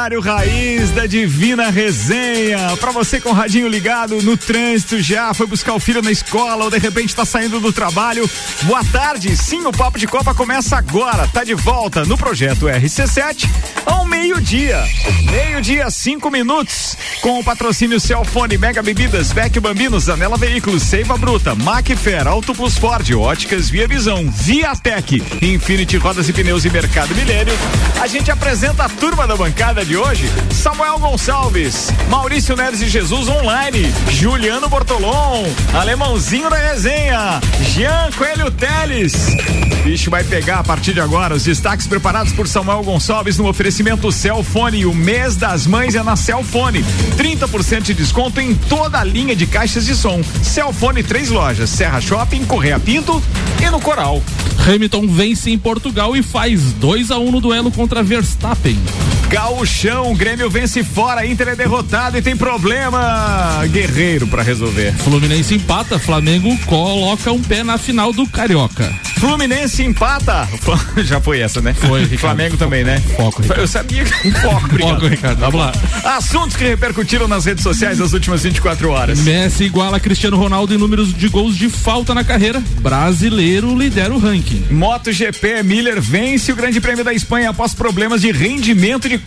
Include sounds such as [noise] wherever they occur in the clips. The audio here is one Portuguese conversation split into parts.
horário raiz da Divina Resenha. Pra você com o radinho ligado no trânsito já, foi buscar o filho na escola ou de repente tá saindo do trabalho. Boa tarde, sim, o Papo de Copa começa agora. Tá de volta no projeto RC7 ao meio-dia. Meio-dia, cinco minutos. Com o patrocínio Celfone, Mega Bebidas, Vecchio Bambinos, Anela Veículos, Seiva Bruta, Macfer, Auto Plus Ford, Óticas Via Visão, Viatec, Infinity Rodas e Pneus e Mercado Milênio. A gente apresenta a turma da bancada de hoje: Samuel Gonçalves, Maurício Neres e Jesus Online, Juliano Bortolom, Alemãozinho da Resenha, Jean Coelho Teles. Bicho vai pegar a partir de agora os destaques preparados por Samuel Gonçalves no oferecimento Celfone. O mês das mães é na Celfone. 30% de desconto em toda a linha de caixas de som. Celfone três lojas: Serra Shopping, Correia Pinto e no Coral. Hamilton vence em Portugal e faz 2 a 1 um no duelo contra Verstappen. Gauchão, Grêmio vence fora, Inter é derrotado e tem problema. Guerreiro para resolver. Fluminense empata, Flamengo coloca um pé na final do Carioca. Fluminense empata. [laughs] Já foi essa, né? Foi. Ricardo. Flamengo também, né? Foco, Ricardo. Eu sabia que foco, obrigado. [laughs] Foco, Ricardo. Vamos lá. Assuntos que repercutiram nas redes sociais nas últimas 24 horas. Messi iguala Cristiano Ronaldo em números de gols de falta na carreira. Brasileiro lidera o ranking. MotoGP Miller vence o Grande Prêmio da Espanha após problemas de rendimento de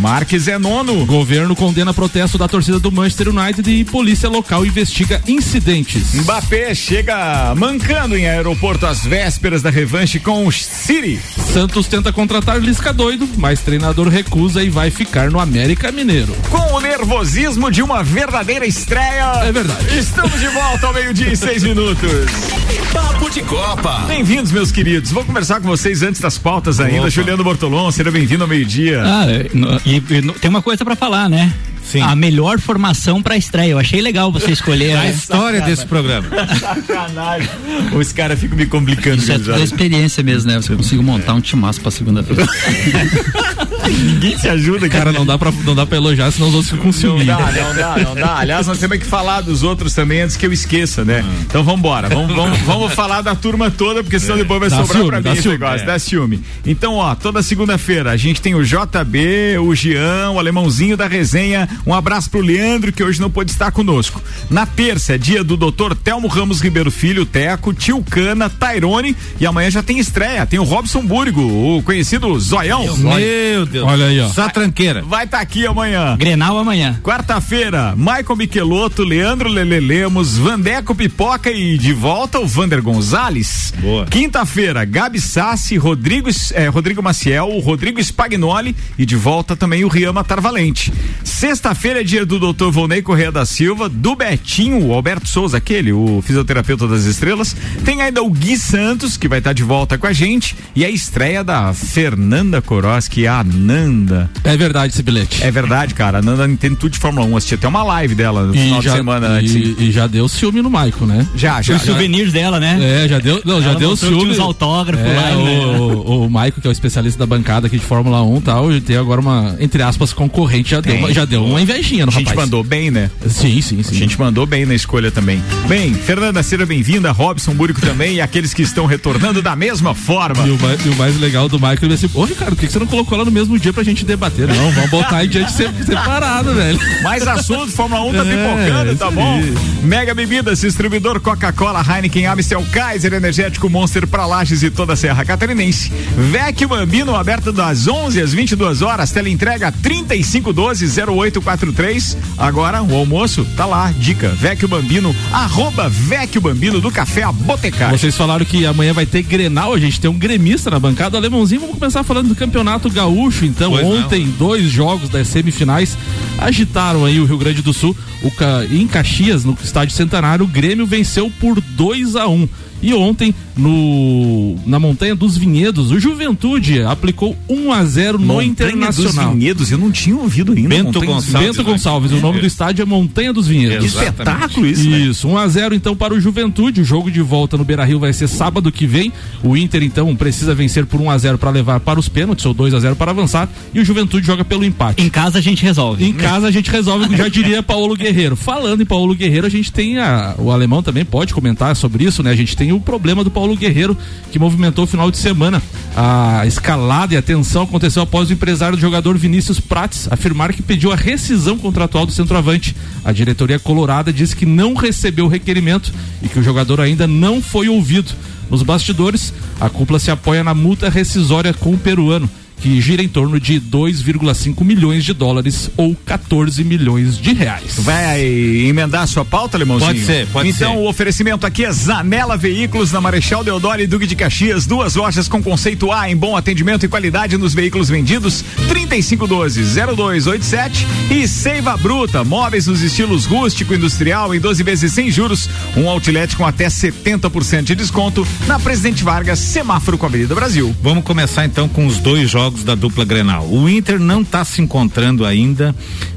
Marques é nono. Governo condena protesto da torcida do Manchester United e polícia local investiga incidentes. Mbappé chega mancando em aeroporto às vésperas da revanche com o City. Santos tenta contratar Lisca doido, mas treinador recusa e vai ficar no América Mineiro. Com o nervosismo de uma verdadeira estreia. É verdade. Estamos de volta ao meio-dia e seis minutos. Papo de Copa. Bem-vindos, meus queridos. Vou conversar com vocês antes das pautas ainda. Opa. Juliano Bortolom, seja bem-vindo ao meio-dia. Ah, no- e, e tem uma coisa pra falar, né? Sim. A melhor formação pra estreia. Eu achei legal você escolher. [laughs] A história desse programa. Sacanagem. Os caras ficam me complicando. Isso é toda experiência mesmo, né? Você consigo montar um timaço pra segunda-feira. [laughs] Ninguém se ajuda, Cara, não dá pra, não dá pra elogiar, senão os outros ficam com Não ciúme. dá, não dá, não dá. Aliás, nós temos que falar dos outros também antes que eu esqueça, né? Então vamos embora. Vamos, vamos, vamos falar da turma toda, porque senão depois vai Dá sobrar ciúme, pra dá mim esse negócio. É. Dá ciúme. Então, ó, toda segunda-feira a gente tem o JB, o Jean, o alemãozinho da resenha. Um abraço pro Leandro, que hoje não pôde estar conosco. Na terça é dia do doutor Telmo Ramos Ribeiro Filho, Teco, Tio Cana, Tairone. E amanhã já tem estreia. Tem o Robson Búrigo, o conhecido Zoião. Meu Deus. Olha aí, ó. Só tranqueira. Vai estar aqui amanhã. Grenal amanhã. Quarta-feira, Michael Michelotto, Leandro Lele Lemos, Vandeco Pipoca e de volta o Vander Gonzalez. Boa. Quinta-feira, Gabi Sassi, Rodrigo, eh, Rodrigo Maciel, o Rodrigo Spagnoli e de volta também o Riama Tarvalente. Sexta-feira é dia do Dr. Volney Correia da Silva, do Betinho, o Alberto Souza, aquele, o fisioterapeuta das estrelas. Tem ainda o Gui Santos, que vai estar de volta com a gente, e a estreia da Fernanda Koroski, a Nanda. É verdade esse bilhete. É verdade, cara. A Nanda entende tudo de Fórmula 1. Assisti até uma live dela no E final já, de semana antes. e, e já deu ciúme no Maico, né? Já, já. Os já. souvenirs dela, né? É, já deu, não, já deu ciúme. uns autógrafos é, lá, né? o, o, o Maico, que é o especialista da bancada aqui de Fórmula 1 e tal, e tem agora uma, entre aspas, concorrente, já, deu, Tem. já deu uma invejinha no rapaz. A gente rapaz. mandou bem, né? Sim, sim, sim. A gente mandou bem na escolha também. Bem, Fernanda seja bem-vinda, Robson Búrico também e aqueles que estão retornando da mesma forma. E o mais, e o mais legal do Michael é assim, ô Ricardo, por que você não colocou lá no mesmo dia pra gente debater? Não, vamos botar aí diante separado, velho. Mais assunto Fórmula 1 tá é, pipocando, tá bom? Mega Bebidas, distribuidor Coca-Cola, Heineken, Amstel, Kaiser, Energético Monster pra Lages e toda a Serra Catarinense. VEC Bambino, aberto das 11 às 22 horas, teleentrega 3512 08 99143. Agora o almoço tá lá, dica, Vecchio Bambino, arroba Vecchio Bambino do Café a Botecar. Vocês falaram que amanhã vai ter Grenal, a gente tem um gremista na bancada, alemãozinho, vamos começar falando do Campeonato Gaúcho, então, pois ontem não. dois jogos das semifinais agitaram aí o Rio Grande do Sul, o, em Caxias, no estádio Centenário, o Grêmio venceu por 2 a 1 um. E ontem, no, na Montanha dos Vinhedos, o Juventude aplicou 1 a 0 no Montanha Internacional. dos Vinhedos, eu não tinha ouvido ainda. Bento Montanha Gonçalves. Bento Gonçalves, o nome do estádio é Montanha dos Vinhedos. Que espetáculo isso, né? Isso, 1 a 0 então para o Juventude. O jogo de volta no Beira-Rio vai ser sábado que vem. O Inter então precisa vencer por 1 a 0 para levar para os pênaltis ou 2 a 0 para avançar e o Juventude joga pelo empate. Em casa a gente resolve. Em casa a gente resolve, já diria Paulo Guerreiro. Falando em Paulo Guerreiro, a gente tem a, o alemão também pode comentar sobre isso, né? A gente tem o problema do Paulo Guerreiro que movimentou o final de semana. A escalada e a tensão aconteceu após o empresário do jogador Vinícius Prates afirmar que pediu a rescisão contratual do centroavante. A diretoria colorada disse que não recebeu o requerimento e que o jogador ainda não foi ouvido. Nos bastidores, a cúpula se apoia na multa rescisória com o peruano que gira em torno de 2,5 milhões de dólares ou 14 milhões de reais. Vai emendar a sua pauta, Limãozinho? Pode ser, pode então, ser. o oferecimento aqui é Zanela Veículos na Marechal Deodoro e Duque de Caxias, duas lojas com conceito A em bom atendimento e qualidade nos veículos vendidos, 3512-0287 e Seiva Bruta, móveis nos estilos rústico e industrial em 12 vezes sem juros, um outlet com até 70% de desconto na Presidente Vargas, semáforo com a Avenida Brasil. Vamos começar então com os dois jogos da dupla Grenal. O Inter não está se encontrando ainda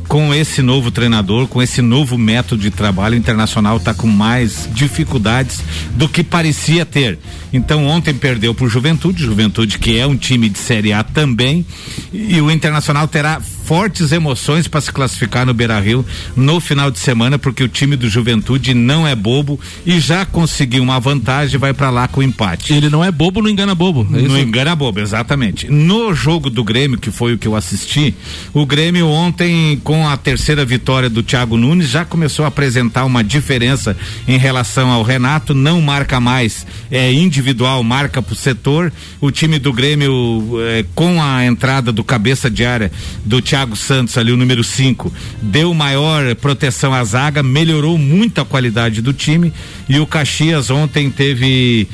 com esse novo treinador, com esse novo método de trabalho. O Internacional está com mais dificuldades do que parecia ter. Então ontem perdeu para o Juventude, Juventude que é um time de Série A também, e o Internacional terá fortes emoções para se classificar no Beira-Rio no final de semana, porque o time do Juventude não é bobo e já conseguiu uma vantagem, vai para lá com empate. Ele não é bobo, não engana bobo. É Não engana bobo, exatamente. No jogo do Grêmio, que foi o que eu assisti, o Grêmio ontem, com a terceira vitória do Thiago Nunes, já começou a apresentar uma diferença em relação ao Renato, não marca mais, é individual, marca pro setor. O time do Grêmio, eh, com a entrada do cabeça de área do Thiago Santos, ali o número 5, deu maior proteção à zaga, melhorou muito a qualidade do time. E o Caxias ontem teve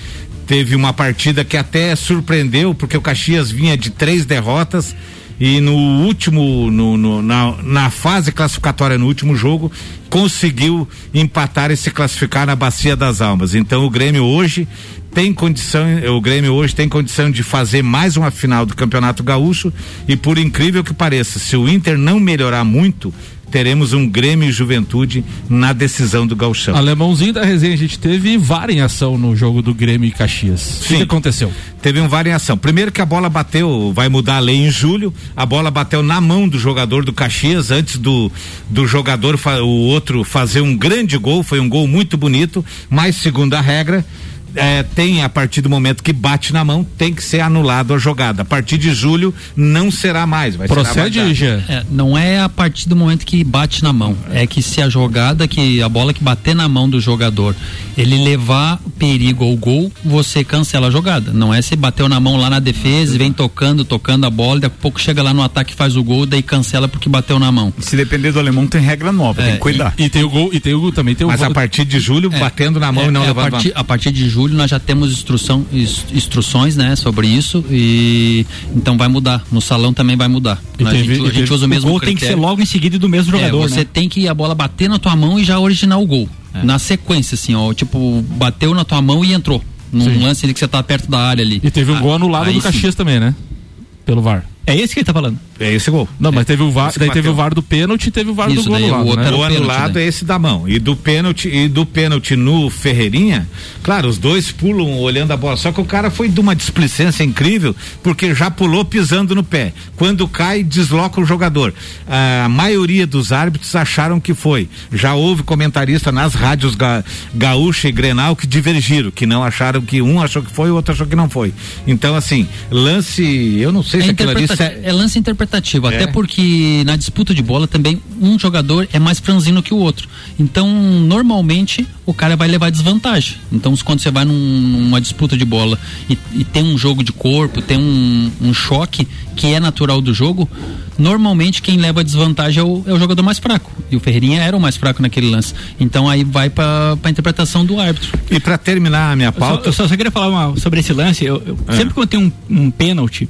teve uma partida que até surpreendeu, porque o Caxias vinha de três derrotas e no último, no, no- na, na fase classificatória, no último jogo, conseguiu empatar e se classificar na Bacia das Almas. Então o Grêmio hoje tem condição, o Grêmio hoje tem condição de fazer mais uma final do Campeonato Gaúcho e por incrível que pareça, se o Inter não melhorar muito, teremos um Grêmio e Juventude na decisão do Gauchão. Alemãozinho da resenha, a gente teve VAR em ação no jogo do Grêmio e Caxias. O que Sim. aconteceu? Teve um variação. Primeiro que a bola bateu, vai mudar a lei em julho. A bola bateu na mão do jogador do Caxias antes do, do jogador, o outro fazer um grande gol. Foi um gol muito bonito, mas segundo a regra. Eh, tem a partir do momento que bate na mão, tem que ser anulado a jogada. A partir de julho não será mais. Vai Procede. Jean? É, não é a partir do momento que bate na mão. É que se a jogada, que a bola que bater na mão do jogador, ele levar perigo ao gol, você cancela a jogada. Não é se bateu na mão lá na defesa e vem tocando, tocando a bola, daqui a pouco chega lá no ataque e faz o gol, daí cancela porque bateu na mão. Se depender do alemão, tem regra nova, tem que cuidar. E tem o gol, e tem o também tem o Mas gol- a partir de julho, É. batendo na mão É, e não é, a, levando. partir, a partir de julho nós já temos instrução, ins- instruções, né, sobre isso e então vai mudar. No salão também vai mudar. A, gente, a gente usa o mesmo gol tem que ser critério. logo em seguida do mesmo jogador, é, você né? tem que a bola bater na tua mão e já originar o gol. Na sequência, assim, ó, tipo, bateu na tua mão e entrou. Num Sim. lance ali que você tá perto da área ali. E teve um Ah, gol anulado do sim. Caxias também, né? Pelo VAR. É esse que ele tá falando. É esse gol. Não, mas teve o VAR, daí bateu. teve o VAR do pênalti e teve o VAR Isso, do gol daí o anulado, outro né? O pênalti, anulado né? é esse da mão. E do pênalti e do pênalti no Ferreirinha, claro, os dois pulam olhando a bola. Só que o cara foi de uma displicência incrível, porque já pulou pisando no pé. Quando cai, desloca o jogador. A maioria dos árbitros acharam que foi. Já houve comentarista nas rádios ga, Gaúcha e Grenal que divergiram, que não acharam que um achou que foi, o outro achou que não foi. Então, assim, lance, eu não sei É, se aquilo ali. se- é lance interpretativo, É. até porque na disputa de bola também um jogador é mais franzino que o outro. Então, normalmente, o cara vai levar desvantagem. Então, quando você vai num- numa disputa de bola e, e tem um jogo de corpo, tem um, um choque que é natural do jogo, normalmente quem leva desvantagem é o, é o jogador mais fraco. E o Ferreirinha era o mais fraco naquele lance. Então, aí vai para a interpretação do árbitro. E para terminar a minha Eu só, pauta. eu só, só queria falar uma- sobre esse lance. Eu, eu- É. Sempre quando tem um, um pênalti,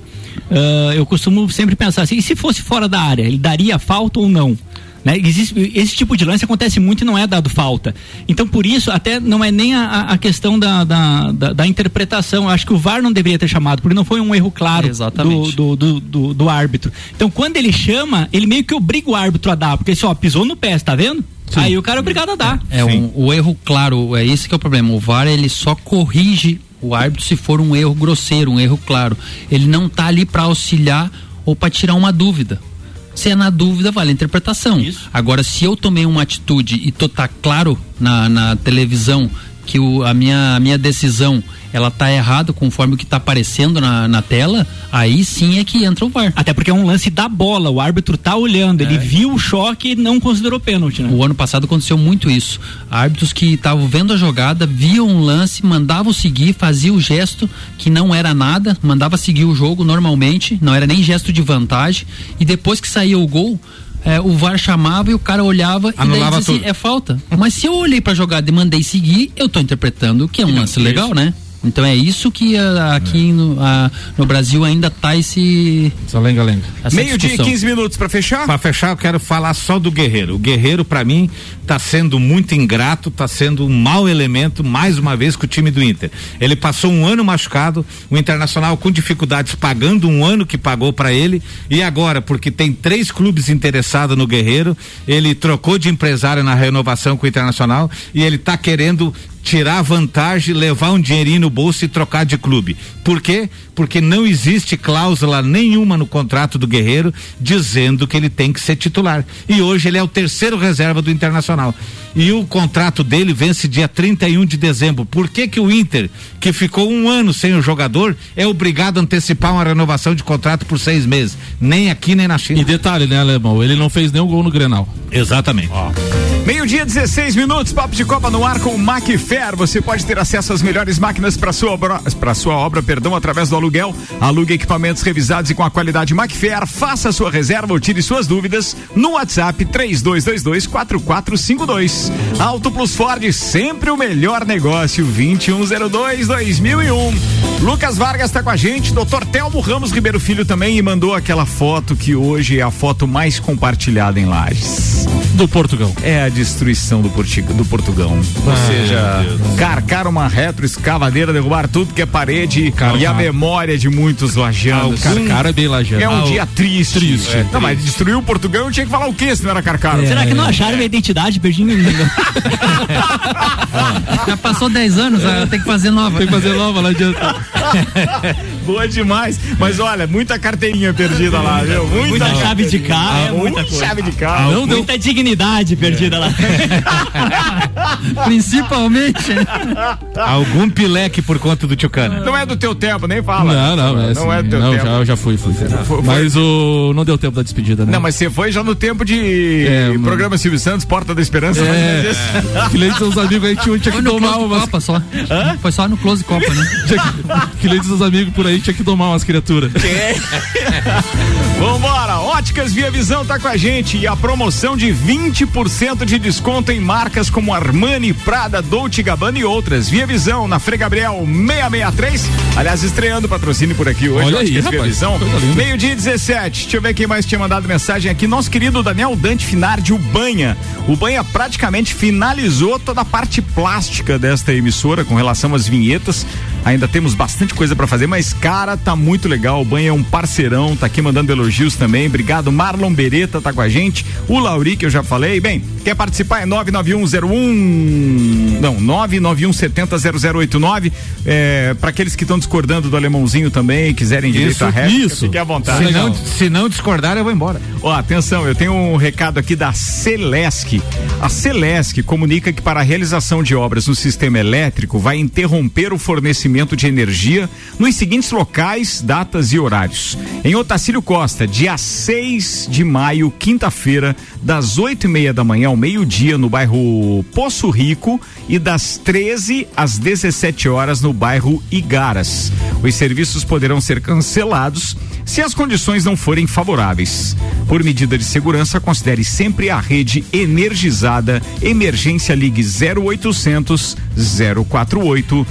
ah, eu costumo sempre pensar assim: e se fosse fora da área, ele daria falta ou não? Né? Existe, esse tipo de lance acontece muito e não é dado falta. Então, por isso, até não é nem a, a questão da, da, da, da interpretação. Eu acho que o VAR não deveria ter chamado, porque não foi um erro claro do, do, do, do, do árbitro. Então, quando ele chama, ele meio que obriga o árbitro a dar, porque assim, ó, pisou no pé, tá vendo? Aí o cara é obrigado a dar. É um, o erro claro, é esse que é o problema. O VAR ele só corrige o árbitro se for um erro grosseiro, um erro claro. Ele não tá ali para auxiliar ou para tirar uma dúvida. Se é na dúvida, vale a interpretação. Agora, se eu tomei uma atitude e tô tá claro na, na televisão que o, a, minha, a minha decisão ela tá errada conforme o que tá aparecendo na, na tela, aí sim é que entra o VAR. Até porque é um lance da bola, o árbitro tá olhando, ele viu o choque e não considerou pênalti, né? O ano passado aconteceu muito isso. Árbitros que estavam vendo a jogada, viam um lance, mandavam seguir, faziam o gesto que não era nada, mandava seguir o jogo normalmente, não era nem gesto de vantagem, e depois que saía o gol, é, o VAR chamava e o cara olhava Anulava e daí dizia assim, é falta. Mas se eu olhei pra jogada e mandei seguir, eu tô interpretando que é um lance legal, né? Então é isso que ah, aqui no, ah, no Brasil ainda tá esse Essa lenga-lenga. essa Meio dia e discussão. 15 minutos pra fechar? Para fechar, eu quero falar só do Guerreiro. O Guerreiro, para mim, tá sendo muito ingrato, tá sendo um mau elemento, mais uma vez, com o time do Inter. Ele passou um ano machucado, o Internacional com dificuldades pagando um ano que pagou para ele, e agora, porque tem três clubes interessados no Guerreiro, ele trocou de empresário na renovação com o Internacional e ele tá querendo tirar vantagem, levar um dinheirinho no bolso e trocar de clube. Por quê? Porque não existe cláusula nenhuma no contrato do Guerreiro dizendo que ele tem que ser titular. E hoje ele é o terceiro reserva do Internacional. Nacional. E o contrato dele vence dia 31 de dezembro. Por que que o Inter, que ficou um ano sem o jogador, é obrigado a antecipar uma renovação de contrato por seis meses? Nem aqui, nem na China. E detalhe, né, Alemão? Ele não fez nenhum gol no Grenal. Exatamente. Meio-dia, 16 minutos, papo de Copa no ar com o Macfair. Você pode ter acesso às melhores máquinas para sua obra, para sua obra, perdão, através do aluguel. Alugue equipamentos revisados e com a qualidade Macfair. Faça sua reserva ou tire suas dúvidas no WhatsApp 32224452. Auto Plus Ford, sempre o melhor negócio 2102-2001. Lucas Vargas está com a gente, Dr. Telmo Ramos Ribeiro Filho também e mandou aquela foto que hoje é a foto mais compartilhada em Lages. Do Portugal. É a destruição do, Portiga, do Portugão. Ou seja, carcar uma retroescavadeira, derrubar tudo que é parede e a memória de muitos lajanos. Carcara é bem lajano. É um Ah, dia triste. Triste. É, Não, mas destruiu o Portugão, tinha que falar o quê se não era carcaro? Será que não acharam minha identidade? Perdi meu [laughs] Já passou 10 anos, tem que fazer nova. Tem que fazer nova, não adianta. [laughs] Boa demais. Mas olha, muita carteirinha perdida lá, viu? Muita, Muita chave de carro, é muita Muita coisa. chave de carro. Não deu Muita dignidade perdida lá. [laughs] Principalmente. Algum pileque por conta do Tchucana. Não é do teu tempo, nem fala. Não, não, é Não assim, é do teu não, tempo. já, eu já fui, fui. Foi- Mas o não deu tempo da despedida, né? Não, mas você foi já no tempo de É, mano. programa Silvio Santos, Porta da Esperança. É, isso- [laughs] que nem seus amigos aí tinha, tinha que Close umas. Copa só. Foi só no Close Copa, né? que, [laughs] que nem seus amigos por aí tinha que domar umas criaturas. [laughs] [laughs] Vambora, Óticas Via Visão tá com a gente e a promoção de 20% de desconto em marcas como Armani, Prada, Dolce Gabbana e outras. Via Visão na Frei Gabriel 663. Aliás, estreando patrocínio por aqui hoje. Olha aí, Óticas Via rapaz, Visão. Meio-dia e 17. Deixa eu ver quem mais tinha mandado mensagem aqui. Nosso querido Daniel Dante Finardi, o Banha. O Banha praticamente finalizou toda a parte plástica desta emissora com relação às vinhetas. Ainda temos bastante coisa pra fazer, mas cara, tá muito legal. O Banha é um parceirão, tá aqui mandando elogios também. Obrigado, Marlon Beretta tá com a gente. O Lauri, que eu já falei. Bem, quer participar? É 99101. Não, 991700089. É, para aqueles que estão discordando do alemãozinho também, quiserem direito à réplica, isso. fique à vontade. Se legal. não, se não discordar, eu vou embora. Ó, atenção, eu tenho um recado aqui da Celesc. A Celesc comunica que para a realização de obras no sistema elétrico vai interromper o fornecimento de energia nos seguintes locais, datas e horários. Em Otacílio Costa, dia 6 de maio, quinta-feira, das oito e meia da manhã ao meio-dia no bairro Poço Rico e das 13 às 17 horas no bairro Igaras. Os serviços poderão ser cancelados se as condições não forem favoráveis. Por medida de segurança, considere sempre a rede energizada. Emergência Ligue 0800 048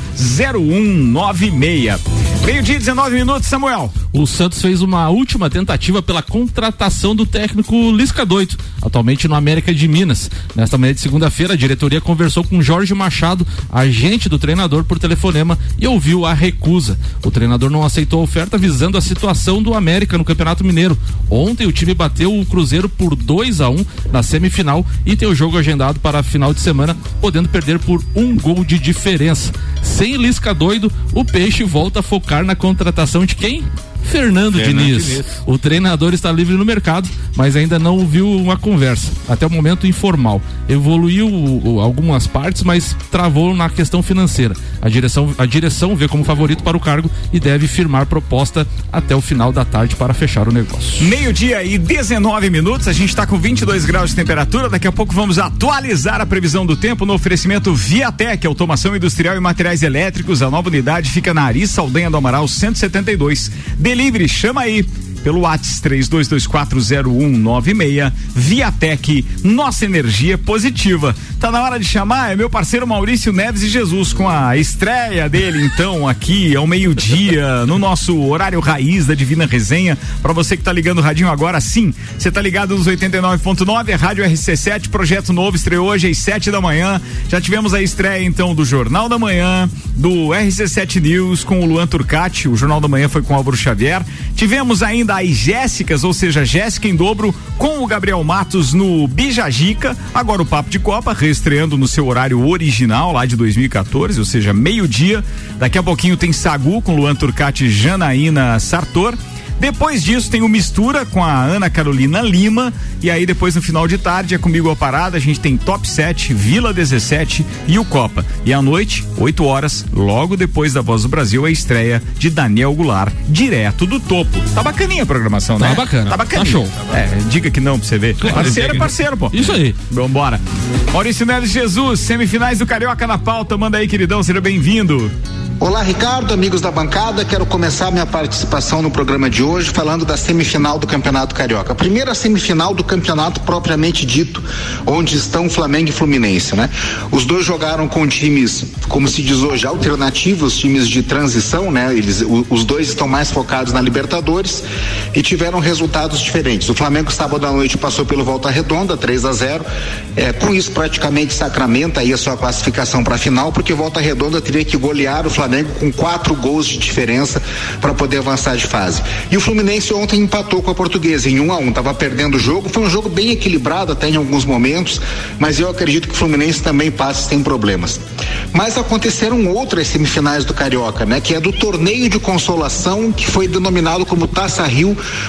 0196. Meio-dia, 19 minutos, Samuel. O Santos fez uma última tentativa pela contratação do técnico Lisca Doito, atualmente no América de Minas. Nesta manhã de segunda-feira, a diretoria conversou com Jorge Machado, agente do treinador, por telefonema e ouviu a recusa. O treinador não aceitou a oferta visando a situação do América no Campeonato Mineiro. Ontem o time bateu o Cruzeiro por 2 a 1 um na semifinal e tem o jogo agendado para a final de semana, podendo perder por um gol de diferença. Sem Lisca doido, o Peixe volta a focar na contratação de quem? Fernando, Fernando Diniz. Diniz. O treinador está livre no mercado, mas ainda não ouviu uma conversa. Até o momento informal. Evoluiu o- o- algumas partes, mas travou na questão financeira. A direção, a direção vê como favorito para o cargo e deve firmar proposta até o final da tarde para fechar o negócio. Meio-dia e 19 minutos, a gente está com 22 graus de temperatura. Daqui a pouco vamos atualizar a previsão do tempo no oferecimento Viatec, automação industrial e materiais elétricos. A nova unidade fica na Ari Saldanha do Amaral 172. Delivery, chama aí. Pelo WhatsApp 32240196, Viatec, nossa energia positiva. Tá na hora de chamar, é meu parceiro Maurício Neves e Jesus, com a estreia dele, então, aqui ao meio-dia, no nosso horário raiz da Divina Resenha. Pra você que tá ligando o radinho agora, sim, você tá ligado nos 89.9, a Rádio RC7, projeto novo, estreou hoje às 7 da manhã. Já tivemos a estreia, então, do Jornal da Manhã, do RC7 News com o Luan Turcati, o Jornal da Manhã foi com o Álvaro Xavier. Tivemos ainda as Jéssicas, ou seja, Jéssica em dobro, com o Gabriel Matos no Bijagica. Agora o Papo de Copa, reestreando no seu horário original, lá de 2014, ou seja, meio-dia. Daqui a pouquinho tem Sagu com Luan Turcati e Janaína Sartor. Depois disso tem o Mistura com a Ana Carolina Lima. E aí depois no final de tarde é comigo a parada. A gente tem Top 7, Vila 17 e o Copa. E à noite, 8 horas, logo depois da Voz do Brasil, a estreia de Daniel Goulart, direto do topo. Tá bacaninha a programação, né? Tá bacana. Tá bacana. Tá show. É, diga que não pra você ver. Parceiro é parceiro, pô. Isso aí. Vambora. Maurício Neves Jesus, semifinais do Carioca na pauta. Manda aí, queridão, seja bem-vindo. Olá, Ricardo, amigos da bancada. Quero começar minha participação no programa de hoje falando da semifinal do Campeonato Carioca. A primeira semifinal do campeonato propriamente dito, onde estão Flamengo e Fluminense, né? Os dois jogaram com times, como se diz hoje, alternativos, times de transição, né? Eles, o- os dois estão mais focados na Libertadores e tiveram resultados diferentes. O Flamengo sábado à noite passou pelo Volta Redonda, 3 a 0. É, com isso praticamente sacramenta aí a sua classificação para a final, porque Volta Redonda teria que golear o Flamengo com quatro gols de diferença para poder avançar de fase. E o Fluminense ontem empatou com a Portuguesa em 1 a 1, tava perdendo o jogo, foi um jogo bem equilibrado até em alguns momentos, mas eu acredito que o Fluminense também passe sem problemas. Mas aconteceram outras semifinais do Carioca, né, que é do torneio de consolação que foi denominado como Taça Rio,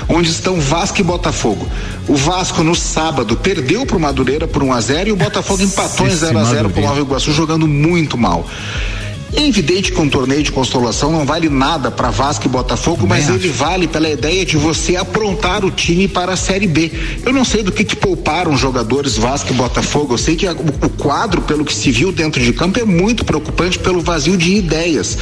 onde estão Vasco e Botafogo. O Vasco no sábado perdeu para o Madureira por 1 a 0 e o Botafogo empatou em Esse 0 a 0 com o Madureira. Nova Iguaçu jogando muito mal. É evidente que um torneio de consolação não vale nada para Vasco e Botafogo, mas ele vale pela ideia de você aprontar o time para a Série B. Eu não sei do que, que pouparam jogadores Vasco e Botafogo. Eu sei que a- o, o quadro, pelo que se viu dentro de campo, é muito preocupante pelo vazio de ideias,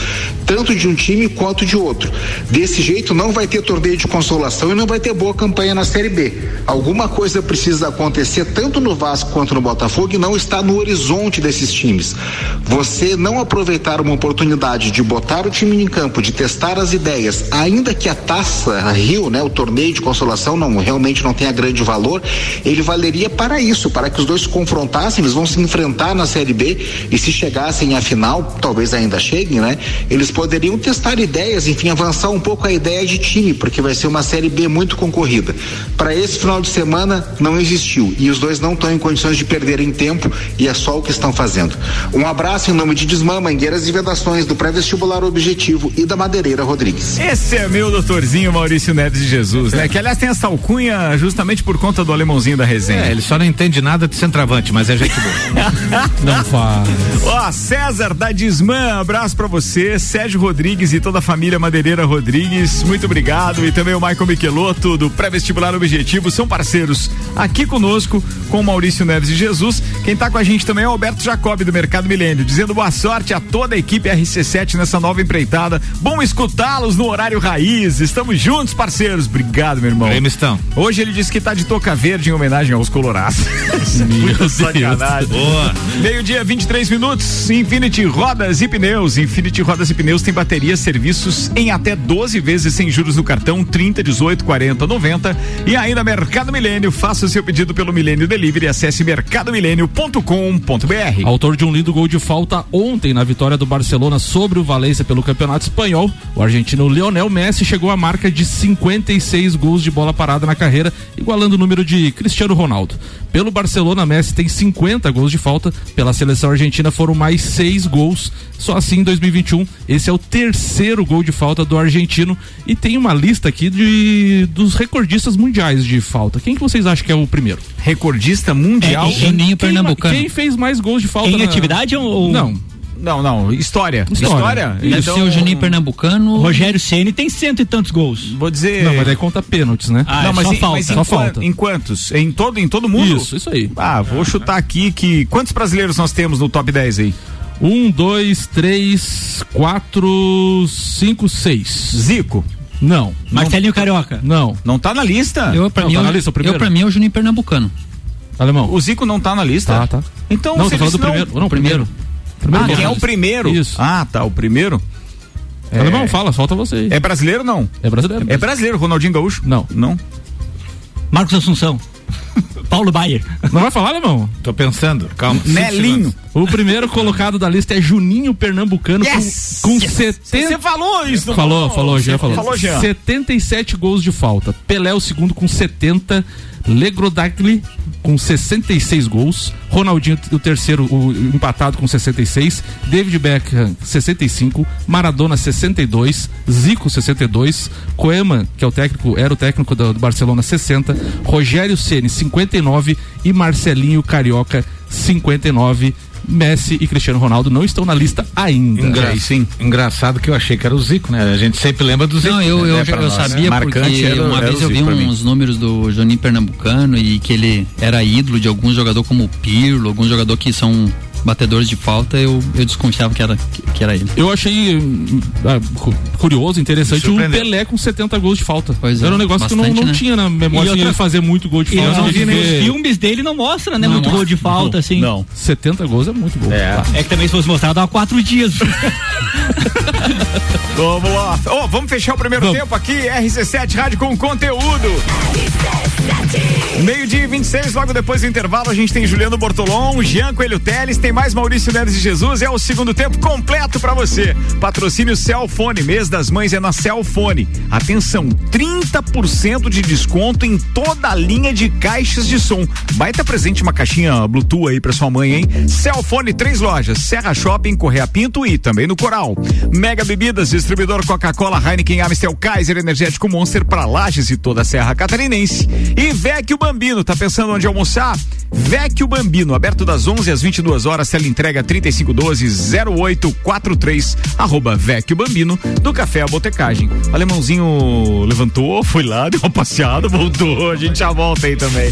tanto de um time quanto de outro. Desse jeito, não vai ter torneio de consolação e não vai ter boa campanha na Série B. Alguma coisa precisa acontecer tanto no Vasco quanto no Botafogo e não está no horizonte desses times. Você não aproveitar uma oportunidade de botar o time em campo, de testar as ideias, ainda que a taça a Rio, né, o torneio de consolação não realmente não tenha grande valor, ele valeria para isso, para que os dois se confrontassem, eles vão se enfrentar na Série B e se chegassem à final, talvez ainda cheguem, né? Eles poderiam testar ideias, enfim, avançar um pouco a ideia de time, porque vai ser uma Série B muito concorrida. Para esse final de semana não existiu e os dois não estão em condições de perderem tempo e é só o que estão fazendo. Um abraço em nome de Desmã, Mangueiras e Vedações do pré-vestibular Objetivo e da Madeireira Rodrigues. Esse é meu doutorzinho Maurício Neves de Jesus, né? Que aliás tem essa alcunha justamente por conta do alemãozinho da resenha. É, ele só não entende nada de centroavante, mas é gente boa. [laughs] Não faz. Ó, César da Disman, abraço pra você, Sérgio Rodrigues e toda a família Madeireira Rodrigues, muito obrigado. E também o Michael Michelotto do Pré-Vestibular Objetivo, são parceiros aqui conosco com o Maurício Neves de Jesus. Quem tá com a gente também é o Alberto Jacob do Mercado Milênio, dizendo boa sorte a toda a equipe RC7 nessa nova empreitada. Bom escutá-los no horário raiz. Estamos juntos, parceiros. Obrigado, meu irmão. Estão. Hoje ele disse que tá de toca verde em homenagem aos colorados. [laughs] Muita sacanagem. Boa. Meio-dia, 23 minutos. Infinity Rodas e Pneus. Infinity Rodas e Pneus tem baterias, serviços em até 12 vezes sem juros no cartão 30, 18, 40, 90. E ainda Mercado Milênio. Faça o seu pedido pelo Milênio Delivery. Acesse mercadomilênio.com.br. Autor de um lindo gol de falta ontem na vitória do Barcelona sobre o Valência pelo Campeonato Espanhol, o argentino Lionel Messi chegou à marca de 56 gols de bola parada na carreira, igualando o número de Cristiano Ronaldo. Pelo Barcelona, Messi tem 50 gols de falta, pela seleção argentina foram mais seis gols. Só assim em 2021, esse é o terceiro gol de falta do argentino e tem uma lista aqui de dos recordistas mundiais de falta. Quem que vocês acham que é o primeiro? Recordista mundial. É, Juninho Quem, Pernambucano. quem fez mais gols de falta? Em na- atividade ou. Não. Não, não. História. História. Deve Então, o Juninho Pernambucano. Rogério Ceni tem cento e tantos gols. Vou dizer. Não, mas daí conta pênaltis, né? Ah, não, é mas, só em, falta. mas em, Só falta. em quantos? Em todo, em todo mundo? Isso, isso aí. Ah, vou chutar aqui que. Quantos brasileiros nós temos no top 10 aí? Um, dois, três, quatro, cinco, seis. Zico. Não. Marcelinho Carioca. Não. Não tá na lista. Eu, pra Não, mim, tá eu- na lista, o primeiro? eu, pra mim, é o Juninho Pernambucano. Alemão. O Zico não tá na lista? Tá, tá. Então, não, se tô falando do não- primeiro. Não, primeiro. Primeiro Ah, quem é o primeiro? Isso. Ah, tá. O primeiro. Alemão, fala, falta você aí. É brasileiro ou não? É brasileiro. É brasileiro, Ronaldinho Gaúcho? Não. Não. Marcos Assunção. [laughs] Paulo Baier. Não vai falar, alemão? Tô pensando. Calma. Nelinho. O primeiro colocado da lista é Juninho Pernambucano Yes! com, com Yes! 70. Você falou isso, não Falou, falou, Jean falou. Falou, Jean. 77 gols de falta. Pelé o segundo com 70. Legrodagli com 66 gols. Ronaldinho o terceiro, o empatado com 66. David Beckham 65. Maradona 62. Zico 62. Koeman, que é o técnico, era o técnico do, do Barcelona 60. Rogério Ceni 59 e Marcelinho Carioca 59. Messi e Cristiano Ronaldo não estão na lista ainda. Engra- Aí sim. Engraçado que eu achei que era o Zico, né? A gente sempre lembra do Zico. Não, eu, eu, né, eu nós, né? sabia Marcante porque era- uma era vez eu vi uns números do Juninho Pernambucano e que ele era ídolo de algum jogador como o Pirlo, algum jogador que são batedores de falta, eu, eu desconfiava que era, que, que era ele. Eu achei hum, ah, cu- curioso, interessante, o Surpreendeu. Pelé com 70 gols de falta. Pois é, Era um negócio que eu não, bastante, não né? tinha na memória E assim, outra- ele fazer muito gol de E falta. os, não os filmes dele não mostram, né? Não muito gol mostra. de falta, assim. Não. 70 gols é muito gol. É. É que também se fosse mostrado há quatro dias. [laughs] Vamos lá. Ô, vamos fechar o primeiro Vamos. tempo aqui. RC7 Rádio com conteúdo. Meio-dia e 26, logo depois do intervalo, a gente tem Juliano Bortolom, Jean Coelho Teles, tem mais Maurício Neves de Jesus. É o segundo tempo completo pra você. Patrocínio Celfone, mês das mães é na Celfone. Atenção, 30% de desconto em toda a linha de caixas de som. Baita presente uma caixinha Bluetooth aí pra sua mãe, hein? Celfone, três lojas: Serra Shopping, Correia Pinto e também no Coral. Mega Bebidas, distribuidor Coca-Cola, Heineken, Amstel, Kaiser, Energético Monster pra Lages e toda a Serra Catarinense. E Vecchio Bambino, tá pensando onde almoçar? Vecchio Bambino, aberto das 11 às 22 horas, tela entrega 3512-0843, arroba Vecchio Bambino, do Café à Botecagem. O alemãozinho levantou, [laughs] foi lá, deu uma passeada, voltou, a gente já volta aí também.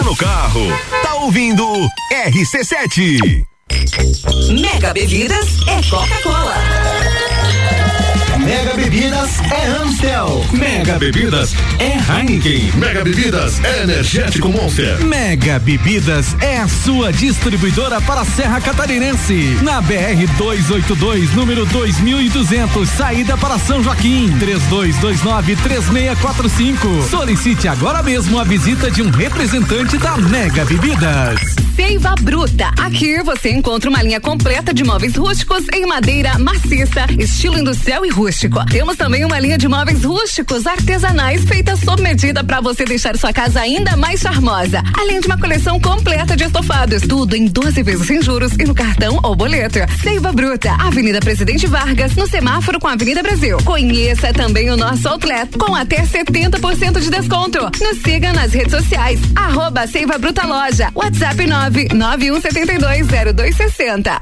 Tá no carro, tá ouvindo RC7. Mega Bebidas é Coca-Cola. Mega Bebidas é Amstel. Mega Bebidas é Heineken. Mega Bebidas é Energético Monster. Mega Bebidas é a sua distribuidora para a Serra Catarinense. Na BR 282, número 2200, saída para São Joaquim. 3229-3645. Solicite agora mesmo a visita de um representante da Mega Bebidas. Seiva Bruta. Aqui você encontra uma linha completa de móveis rústicos em madeira maciça, estilo industrial e rústico rústico. Temos também uma linha de móveis rústicos artesanais feita sob medida para você deixar sua casa ainda mais charmosa. Além de uma coleção completa de estofados, tudo em 12 vezes sem juros e no cartão ou boleto. Seiva Bruta, Avenida Presidente Vargas, no semáforo com a Avenida Brasil. Conheça também o nosso outlet com até 70% de desconto. Nos siga nas redes sociais. Arroba Seiva Bruta Loja. WhatsApp 991720260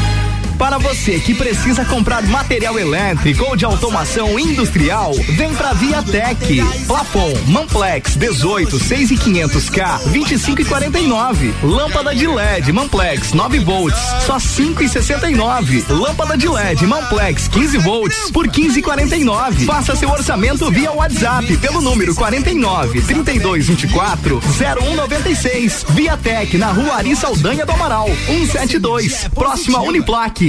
Para você que precisa comprar material elétrico ou de automação industrial, vem pra Viatec. Plafon, Manplex 18, 6 e 500 K, 25 e 49. Lâmpada de LED, Manplex 9 volts, só 5 e 69. Lâmpada de LED, Manplex 15 volts, por 15 e 49. Faça seu orçamento via WhatsApp pelo número 49 32 24 0196. Viatec na Rua Ari Saldanha do Amaral, 172, próximo à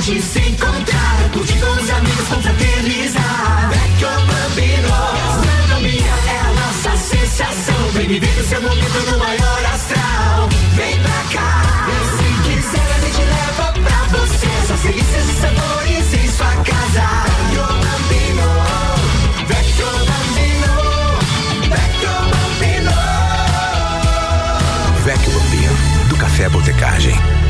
gente se encontrar, curtir com os amigos, confraternizar. Vecchio Bambino, gastronomia é a nossa sensação. Vem viver o seu momento no maior astral. Vem pra cá, e se quiser a gente leva pra você. Só delícias e sabores em sua casa. Vecchio Bambino, Vecchio Bambino, Vecchio Bambino. Vecchio Bambino, do Café Botecagem.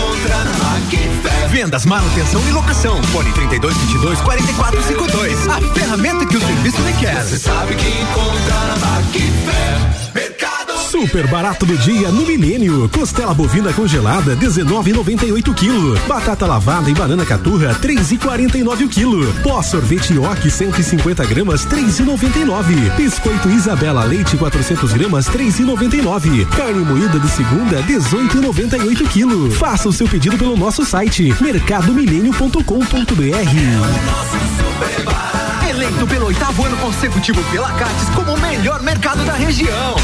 Macfé. Vendas, manutenção e locação. Fone 3222 4452. A ferramenta que o serviço requer. Você sabe que encontra na Macfé. Super barato do dia no Milênio. Costela bovina congelada 19,98 kg. Batata lavada e banana caturra 3,49 o quilo. Pó sorvete Yoki 150 gramas 3,99. Biscoito Isabela leite 400 gramas 3,99. Carne moída de segunda 18,98 quilo. Faça o seu pedido pelo nosso site mercadomilênio.com.br. Eleito pelo oitavo ano consecutivo pela Cates como o melhor mercado da região.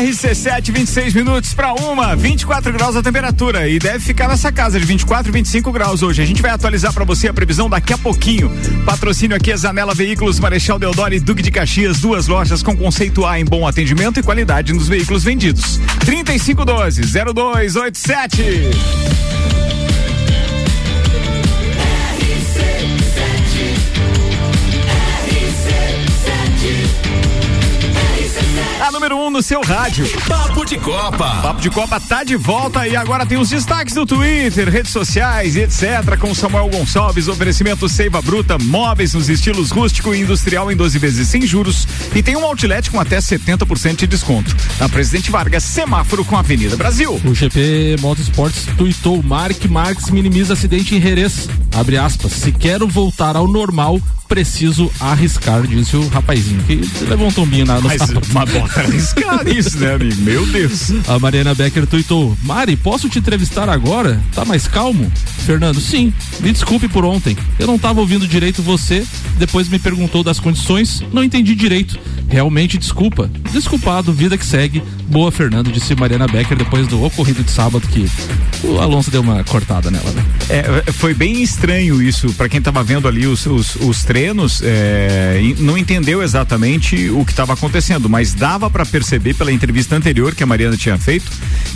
RC7, 26 minutos para uma, 24 graus a temperatura e deve ficar nessa casa de 24, 25 graus hoje. A gente vai atualizar para você a previsão daqui a pouquinho. Patrocínio aqui é Zanela Veículos, Marechal Deodoro e Duque de Caxias, duas lojas com conceito A em bom atendimento e qualidade nos veículos vendidos. 3512 0287. A número 1 um no seu rádio. Papo de Copa. Papo de Copa tá de volta e agora tem os destaques do Twitter, redes sociais e etc. Com Samuel Gonçalves, oferecimento Seiva Bruta, móveis nos estilos rústico e industrial em 12 vezes sem juros. E tem um outlet com até 70% de desconto. Na Presidente Vargas, semáforo com a Avenida Brasil. O GP Motorsports tuitou: Mark Marques minimiza acidente em Jerez. Abre aspas. Se quero voltar ao normal, preciso arriscar, disse o rapazinho, que levou um tombinho na, no Mas, mas bota arriscar [laughs] isso, né, amigo? Meu Deus. A Mariana Becker tuitou: Mari, posso te entrevistar agora? Tá mais calmo? Fernando, sim. Me desculpe por ontem. Eu não tava ouvindo direito você. Depois me perguntou das condições. Não entendi direito. Realmente desculpa. Desculpado, vida que segue. Boa, Fernando, disse Mariana Becker depois do ocorrido de sábado que o Alonso deu uma cortada nela, né? É, foi bem estranho isso para quem tava vendo ali os, os, os treinos, é, não entendeu exatamente o que estava acontecendo, mas dava para perceber pela entrevista anterior que a Mariana tinha feito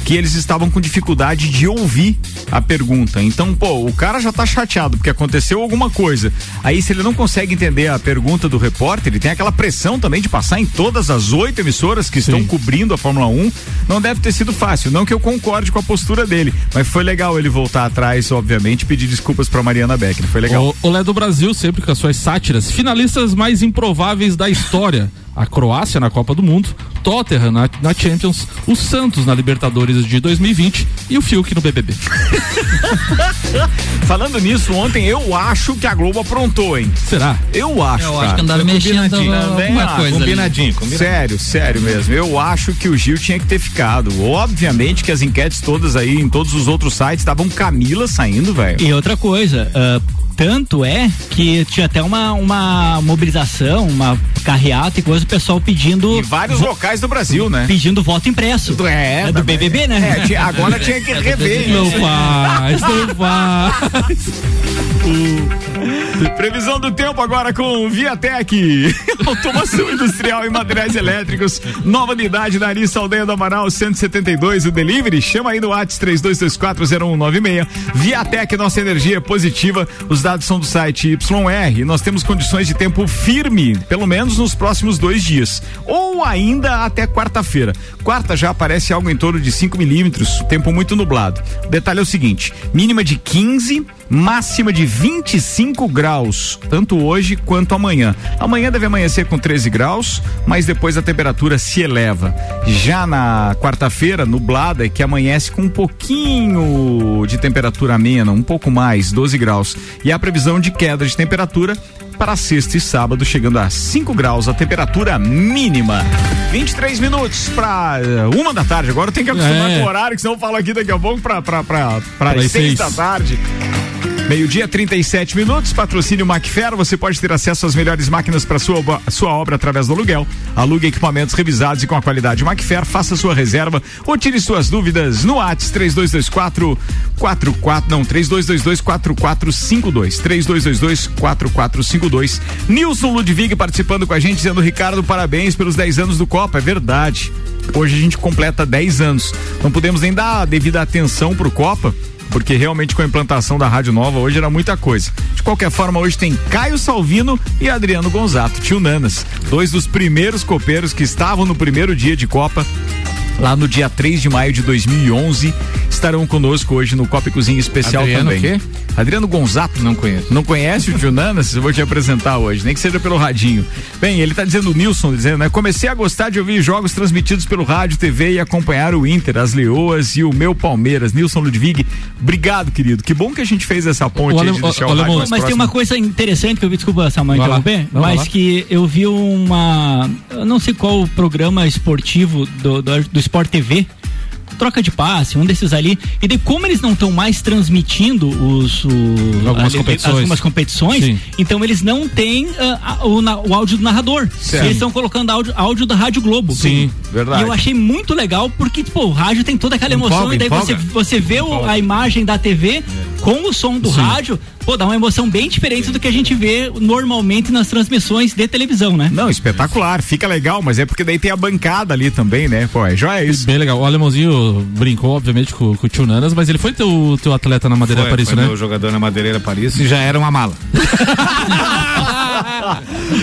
que eles estavam com dificuldade de ouvir a pergunta. Então, pô, o cara já tá chateado porque aconteceu alguma coisa. Aí, se ele não consegue entender a pergunta do repórter, ele tem aquela pressão também de passar em todas as oito emissoras que estão cobrindo a Fórmula 1. Não deve ter sido fácil. Não que eu concorde com a postura dele, mas foi legal ele voltar atrás, obviamente, pedir desculpas para Mariana Becker. Foi legal. O, o Lé do Brasil, sempre com as suas sátiras, finalistas mais improváveis da história. A Croácia na Copa do Mundo, Tottenham na, na Champions, o Santos na Libertadores de 2020 e o Fiuk no BBB. [laughs] Falando nisso, ontem eu acho que a Globo aprontou, hein? Será? Eu acho. Eu acho cara. que andaram mexendo combinadinho. alguma Também acho. coisa ali. Combinadinho, combinadinho. Sério, sério mesmo. Eu acho que o Gil tinha que ter ficado. Obviamente que as enquetes todas aí, em todos os outros sites, estavam Camila saindo, velho. E outra coisa, ah, tanto é que tinha até uma, uma mobilização, uma carreata e coisa, o pessoal pedindo. Em vários locais do Brasil, né? Pedindo voto impresso. É, do também. BBB, né? É, agora tinha que rever Não isso. faz, não faz. [laughs] Previsão do tempo agora com Viatec. [laughs] Automação industrial e materiais elétricos. Nova unidade na Ari Saldanha do Amaral 172. O delivery chama aí no WhatsApp 32240196. Viatec, nossa energia é positiva. Os dados são do site YR. Nós temos condições de tempo firme, pelo menos nos próximos dois dias. Ou ainda até quarta-feira. Quarta já aparece algo em torno de 5 milímetros, tempo muito nublado. O detalhe é o seguinte: mínima de 15 máxima de 25 graus, tanto hoje quanto amanhã. Amanhã deve amanhecer com 13 graus, mas depois a temperatura se eleva. Já na quarta-feira, nublada, é que amanhece com um pouquinho de temperatura amena, um pouco mais, 12 graus. E a previsão de queda de temperatura para sexta e sábado, chegando a 5 graus, a temperatura mínima. 23 minutos para uma da tarde. Agora eu tenho que acostumar É. com o horário, que senão eu falo aqui daqui a pouco para Para as as 6 seis. da tarde. Meio-dia, 37 minutos. Patrocínio Macfer. Você pode ter acesso às melhores máquinas para sua, sua obra através do aluguel. Alugue equipamentos revisados e com a qualidade Macfer. Faça sua reserva ou tire suas dúvidas no WhatsApp 3224 44 não 3222 4452 3222 4452. Nilson Ludwig participando com a gente dizendo Ricardo parabéns pelos 10 anos do Copa. É verdade. Hoje a gente completa 10 anos. Não podemos nem dar a devida atenção pro Copa porque realmente com a implantação da Rádio Nova hoje era muita coisa. De qualquer forma, hoje tem Caio Salvino e Adriano Gonzato, tio Nanas, dois dos primeiros copeiros que estavam no primeiro dia de Copa lá no dia 3 de maio de 2011. Estarão conosco hoje no Copa e Cozinha Especial Adriano também. quê? Adriano Gonzato. Não conheço. Não conhece o Tio Nanas? Eu vou te apresentar hoje, nem que seja pelo radinho. Bem, ele tá dizendo, o Nilson, dizendo, né? Comecei a gostar de ouvir jogos transmitidos pelo rádio, TV e acompanhar o Inter, as Leoas e o meu Palmeiras. Nilson Ludwig, obrigado, querido. Que bom que a gente fez essa ponte O aí de deixar o- o, o rádio mas tem próximo. uma coisa interessante que eu vi, desculpa, Samuel, interromper, mas lá. que eu vi uma. Eu não sei qual o programa esportivo do, do, do Sport TV. Troca de passe, um desses ali. E daí, como eles não estão mais transmitindo os, o- Algumas ali, competições. algumas competições, Sim. então eles não têm a- o, na- o áudio do narrador. Certo. Eles estão colocando áudio, áudio da Rádio Globo. Sim, verdade. E eu achei muito legal porque, tipo, o rádio tem toda aquela Empolga, emoção e daí você, empolga. você vê o- a imagem da TV com o som do Sim. rádio, pô, dá uma emoção bem diferente do que a gente vê normalmente nas transmissões de televisão, né? Não, espetacular, fica legal, mas é porque daí tem a bancada ali também, né? Pô, é joia isso. Bem legal. O alemãozinho brincou, obviamente, com, com o tio Nanas, mas ele foi teu, teu atleta na Madeira Foi, Paris, foi né? meu jogador na Madeireira Paris e já era uma mala. [laughs]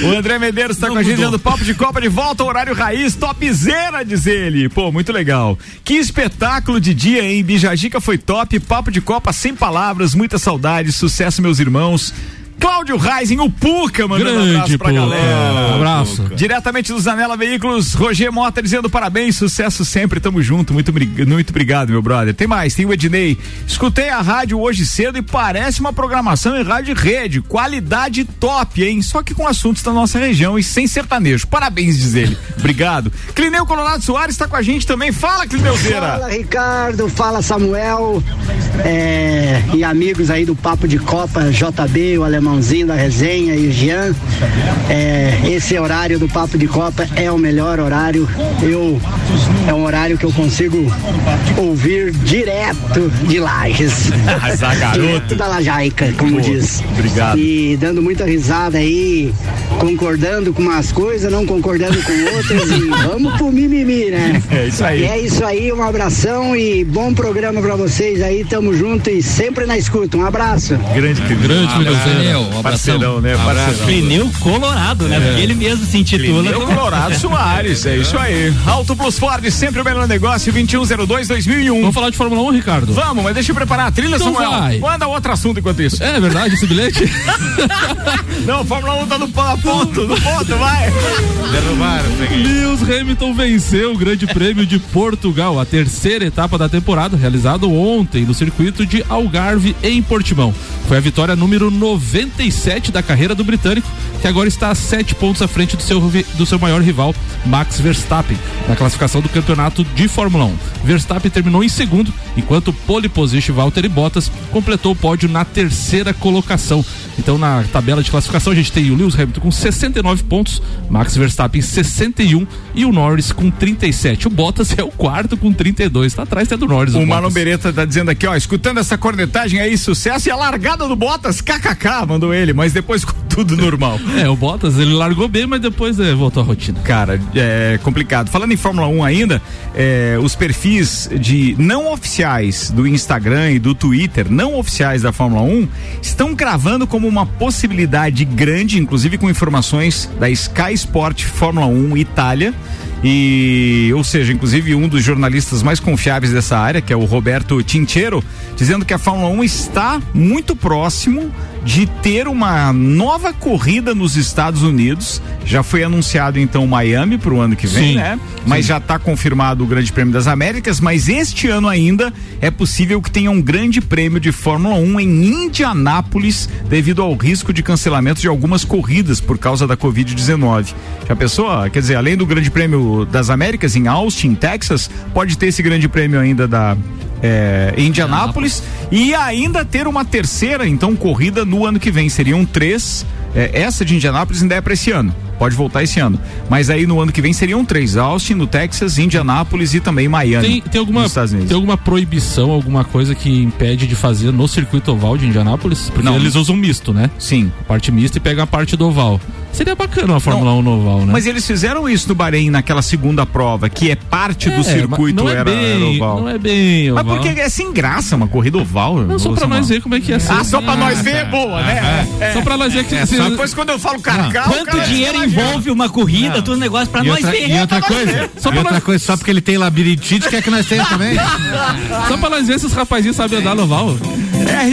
O André Medeiros tá com a gente dando papo de Copa de volta, horário raiz, topzera, diz ele. Pô, muito legal. Que espetáculo de dia, hein? Bijajica foi top, papo de Copa sem palavras, muita saudade, sucesso, meus irmãos. Cláudio Reising, o Puca, mandando um Grande abraço pra Puca. galera. Abraço. Diretamente do Zanela Veículos, Roger Mota dizendo parabéns, sucesso sempre, tamo junto, muito, muito obrigado, meu brother. Tem mais, tem o Ednei. Escutei a rádio hoje cedo e parece uma programação em rádio e rede, qualidade top, hein? Só que com assuntos da nossa região e sem sertanejo. Parabéns, diz ele. [laughs] Obrigado. Clineu Colorado Soares tá com a gente também. Fala, Clineuzeira. Fala Ricardo, fala Samuel é, e amigos aí do Papo de Copa, JB, o alemãozinho da resenha e o Jean. É, esse horário do Papo de Copa é o melhor horário. Eu é um horário que eu consigo ouvir direto de Lages. Direto da Lajaica, como Boa, diz. obrigado. E dando muita risada aí, concordando com umas coisas, não concordando com outras e [laughs] vamos pro mimimi, né? É isso aí. E é isso aí, um abração e bom programa pra vocês aí, tamo junto e sempre na escuta. Um abraço. Grande, grande Clineuzeira. Um abração. Parceirão, né? Parceirão. Pneu Colorado, né? Porque ele mesmo se intitula. Pneu Colorado Soares, é isso aí. Auto Plus Ford, sempre o melhor negócio, 2102-2001. Vamos falar de Fórmula 1, Ricardo? Vamos, mas deixa eu preparar a trilha, Então Samuel. vai. Manda outro assunto enquanto isso. É verdade, esse bilhete? [laughs] Não, Fórmula 1 tá no ponto, no ponto, vai. Derrubaram, peguei. Lewis Hamilton venceu o Grande Prêmio de Portugal, a terceira etapa da temporada, realizado ontem no circuito de Algarve, em Portimão. Foi a vitória número 97 da carreira do britânico, que agora está a sete pontos à frente do seu, do seu maior rival, Max Verstappen, na classificação do campeonato de Fórmula 1. Verstappen terminou em segundo, enquanto o pole position Valtteri Bottas completou o pódio na terceira colocação. Então, na tabela de classificação, a gente tem o Lewis Hamilton com 69 pontos, Max Verstappen 61 e o Norris com 37. O Bottas é o quarto com 32, tá atrás até do Norris. O Bottas. Marlon Beretta tá dizendo aqui, ó, escutando essa cornetagem aí, sucesso e a largada do Bottas, kkk, mandou ele, mas depois tudo normal. [laughs] É, o Bottas, ele largou bem, mas depois é, voltou à rotina. Cara, é complicado. Falando em Fórmula 1 ainda, é, os perfis de não oficiais do Instagram e do Twitter, não oficiais da Fórmula 1, estão cravando como uma possibilidade grande, inclusive com informações da Sky Sport Fórmula 1 Itália. E, ou seja, inclusive um dos jornalistas mais confiáveis dessa área, que é o Roberto Tinchero, dizendo que a Fórmula 1 está muito próximo de ter uma nova corrida nos Estados Unidos. Já foi anunciado então Miami para o ano que vem, Sim, né? Mas já está confirmado o Grande Prêmio das Américas. Mas este ano ainda é possível que tenha um Grande Prêmio de Fórmula 1 em Indianápolis, devido ao risco de cancelamento de algumas corridas por causa da Covid-19. Já pensou? Quer dizer, além do Grande Prêmio das Américas em Austin, Texas, pode ter esse Grande Prêmio ainda da é, Indianápolis e ainda ter uma terceira, então, corrida no ano que vem. Seriam três. É, essa de Indianápolis ainda é para esse ano. Pode voltar esse ano. Mas aí no ano que vem seriam três: Austin, no Texas, Indianápolis e também Miami. Tem, tem, alguma, tem alguma proibição, alguma coisa que impede de fazer no circuito oval de Indianápolis? Porque Não. eles usam misto, né? Sim. A parte mista e pega a parte do oval. Seria bacana uma Fórmula 1 no oval, né? Mas eles fizeram isso no Bahrein naquela segunda prova, que é parte É, do circuito não é era, bem, oval. não é bem Mas oval. porque é sem graça uma corrida oval. Não, só pra nós ver como é que ia ser. Ah, só pra Ah, nós ver é tá. boa, né? Ah, Só pra nós ver que É, só depois quando eu falo carcal, Quanto cara, dinheiro envolve uma corrida, tudo negócio pra E nós outra, ver. e outra coisa. Só e outra nós- coisa, só porque ele tem labirintite, quer que nós tenhamos também? [laughs] Só pra nós ver se os rapazinhos sabem andar no oval.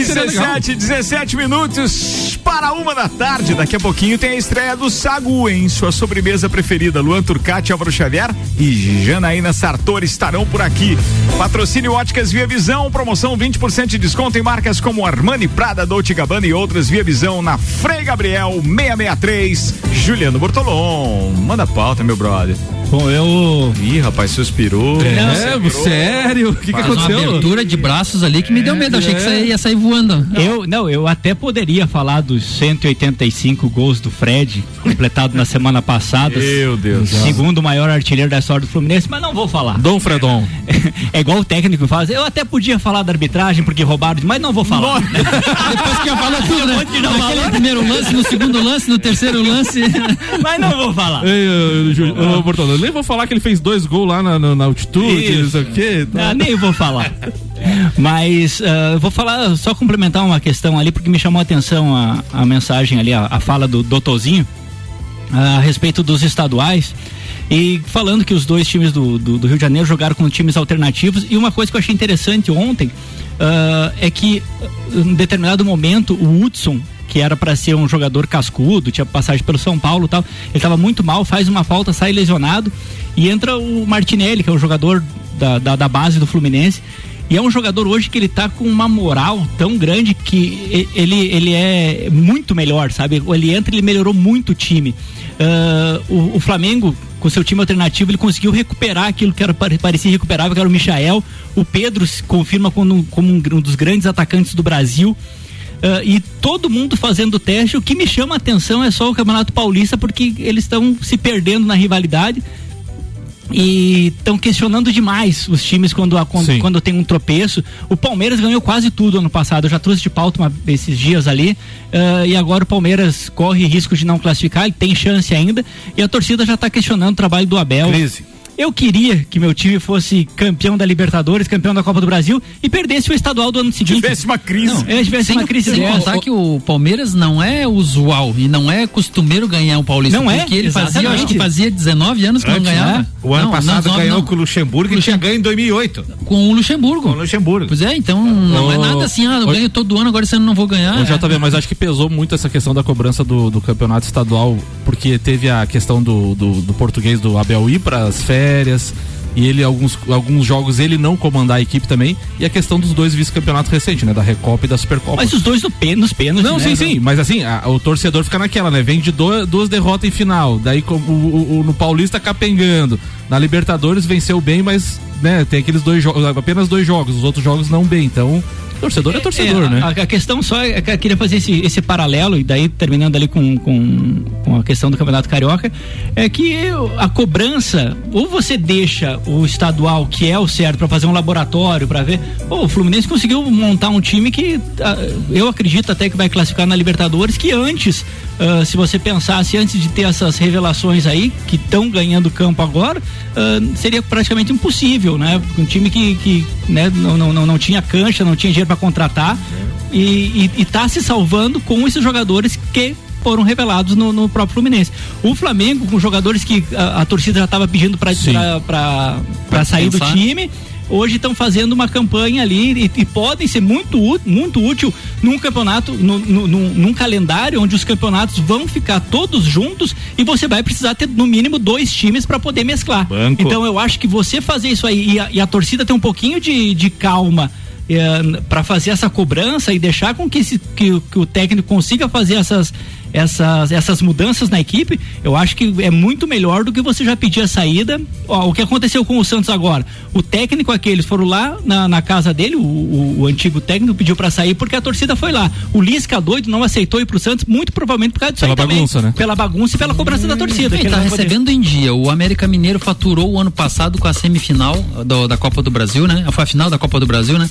Seria legal. RC7, 17 minutos para uma da tarde. Daqui a pouquinho tem a estreia do Sagu em sua sobremesa preferida. Luan Turcati, Álvaro Xavier e Janaína Sartori estarão por aqui. Patrocínio Óticas Via Visão, promoção 20% de desconto em marcas como Armani, Prada, Dolce Gabbana e outras Via Visão na Frei Gabriel 663. Juliano Bortolom, manda pauta, meu brother. Bom, eu. Ih, rapaz, suspirou. É, sério? O que, que Faz uma aconteceu? abertura de braços ali que me deu medo. Achei que É. você ia sair voando. Eu, não, eu até poderia falar dos 185 gols do Fred, completado na semana passada. Meu Deus. Segundo maior artilheiro da história do Fluminense, mas não vou falar. Dom Fredon. É igual o técnico faz. Eu até podia falar da arbitragem porque roubaram, mas não vou falar. Depois que ia falar tudo, né? Naquele falou? primeiro lance, no segundo lance, no terceiro lance. mas não vou falar. Ei, ô, Ju- ô, Bortolão, eu nem vou falar que ele fez dois gols lá na, na- na altitude, não sei o quê. Ah, nem vou falar. Mas ah, eu vou falar, só complementar uma questão ali, porque me chamou a atenção a, a mensagem ali, a, a fala do Doutorzinho a respeito dos estaduais. E falando que os dois times do, do, do Rio de Janeiro jogaram com times alternativos. E uma coisa que eu achei interessante ontem ah, é que, ah, em determinado momento, o Hudson, que era para ser um jogador cascudo, tinha passagem pelo São Paulo e tal, ele estava muito mal, faz uma falta, sai lesionado. E entra o Martinelli, que é o jogador da, da, da base do Fluminense. E é um jogador hoje que ele tá com uma moral tão grande que ele, ele é muito melhor, sabe? Ele entra ele melhorou muito o time. Ah, o, o Flamengo, com seu time alternativo, ele conseguiu recuperar aquilo que era, pare- parecia recuperável, que era o Michael. O Pedro se confirma como, como um, um dos grandes atacantes do Brasil. Ah, e todo mundo fazendo teste. O que me chama a atenção é só o Campeonato Paulista, porque eles estão se perdendo na rivalidade e estão questionando demais os times quando, a- quando, quando tem um tropeço. O Palmeiras ganhou quase tudo ano passado. Eu já trouxe de pauta uma- esses dias ali. ah, e agora o Palmeiras corre risco de não classificar. Ele tem chance ainda. E a torcida já está questionando o trabalho do Abel. Crise. Eu queria que meu time fosse campeão da Libertadores, campeão da Copa do Brasil e perdesse o estadual do ano seguinte. Tivesse uma crise. Não, é, tivesse Sem, uma crise sem dessa. contar que o Palmeiras não é usual e não é costumeiro ganhar o Paulista. Não é, Porque ele fazia, eu acho exatamente. que fazia 19 anos que não Antes, ganhava. né? O ano Não, passado não, ganhou não. com o Luxemburgo e tinha ganho em 2008. Com o Luxemburgo. Com o Luxemburgo. Pois é, então não é Ô, nada assim, ah, eu ganho todo ano, agora esse ano não vou ganhar. Ô, É. JB, mas acho que pesou muito essa questão da cobrança do, do campeonato estadual, porque teve a questão do, do, do português do Abel ir para as férias. E ele, alguns, alguns jogos, ele não comandar a equipe também. E a questão dos dois vice-campeonatos recentes, né? Da Recopa e da Supercopa. Mas os dois no pê- nos pênaltis. Não, né? sim, sim, mas assim, a- o torcedor fica naquela, né? Vem de do- duas derrotas em final, daí o, o- o- no Paulista capengando, na Libertadores venceu bem, mas né, tem aqueles dois jogos, apenas dois jogos, os outros jogos não bem, então torcedor é, torcedor, É, né? A, a questão só é que eu queria fazer esse, esse paralelo, e daí terminando ali com, com, com a questão do Campeonato Carioca, é que a cobrança, ou você deixa o estadual, que é o certo, para fazer um laboratório, para ver. Pô, o Fluminense conseguiu montar um time que eu acredito até que vai classificar na Libertadores, que antes, ah, se você pensasse, antes de ter essas revelações aí, que estão ganhando campo agora, ah, seria praticamente impossível, né? Um time que, que né, não, não, não, tinha cancha, não tinha dinheiro para contratar e, e, e tá se salvando com esses jogadores que foram revelados no, no próprio Fluminense. O Flamengo, com jogadores que a, a torcida já estava pedindo para sair do pensar. time, hoje estão fazendo uma campanha ali e, e podem ser muito, muito útil num campeonato, no- no- num, num calendário onde os campeonatos vão ficar todos juntos e você vai precisar ter no mínimo dois times para poder mesclar. Banco. Então eu acho que você fazer isso aí e a, e a torcida ter um pouquinho de, de calma para fazer essa cobrança e deixar com que, esse, que, que o técnico consiga fazer essas, essas, essas mudanças na equipe, eu acho que é muito melhor do que você já pedir a saída. Ó, o que aconteceu com o Santos agora? O técnico aqueles foram lá na, na casa dele, o, o- o antigo técnico pediu para sair porque a torcida foi lá. O Lisca doido não aceitou ir pro Santos, muito provavelmente por causa disso Pela aí também. bagunça, né? Pela bagunça e pela cobrança da torcida. Ele tá vai poder- recebendo em dia. O América Mineiro faturou o ano passado com a semifinal do- da Copa do Brasil, né? Foi a final da Copa do Brasil, né?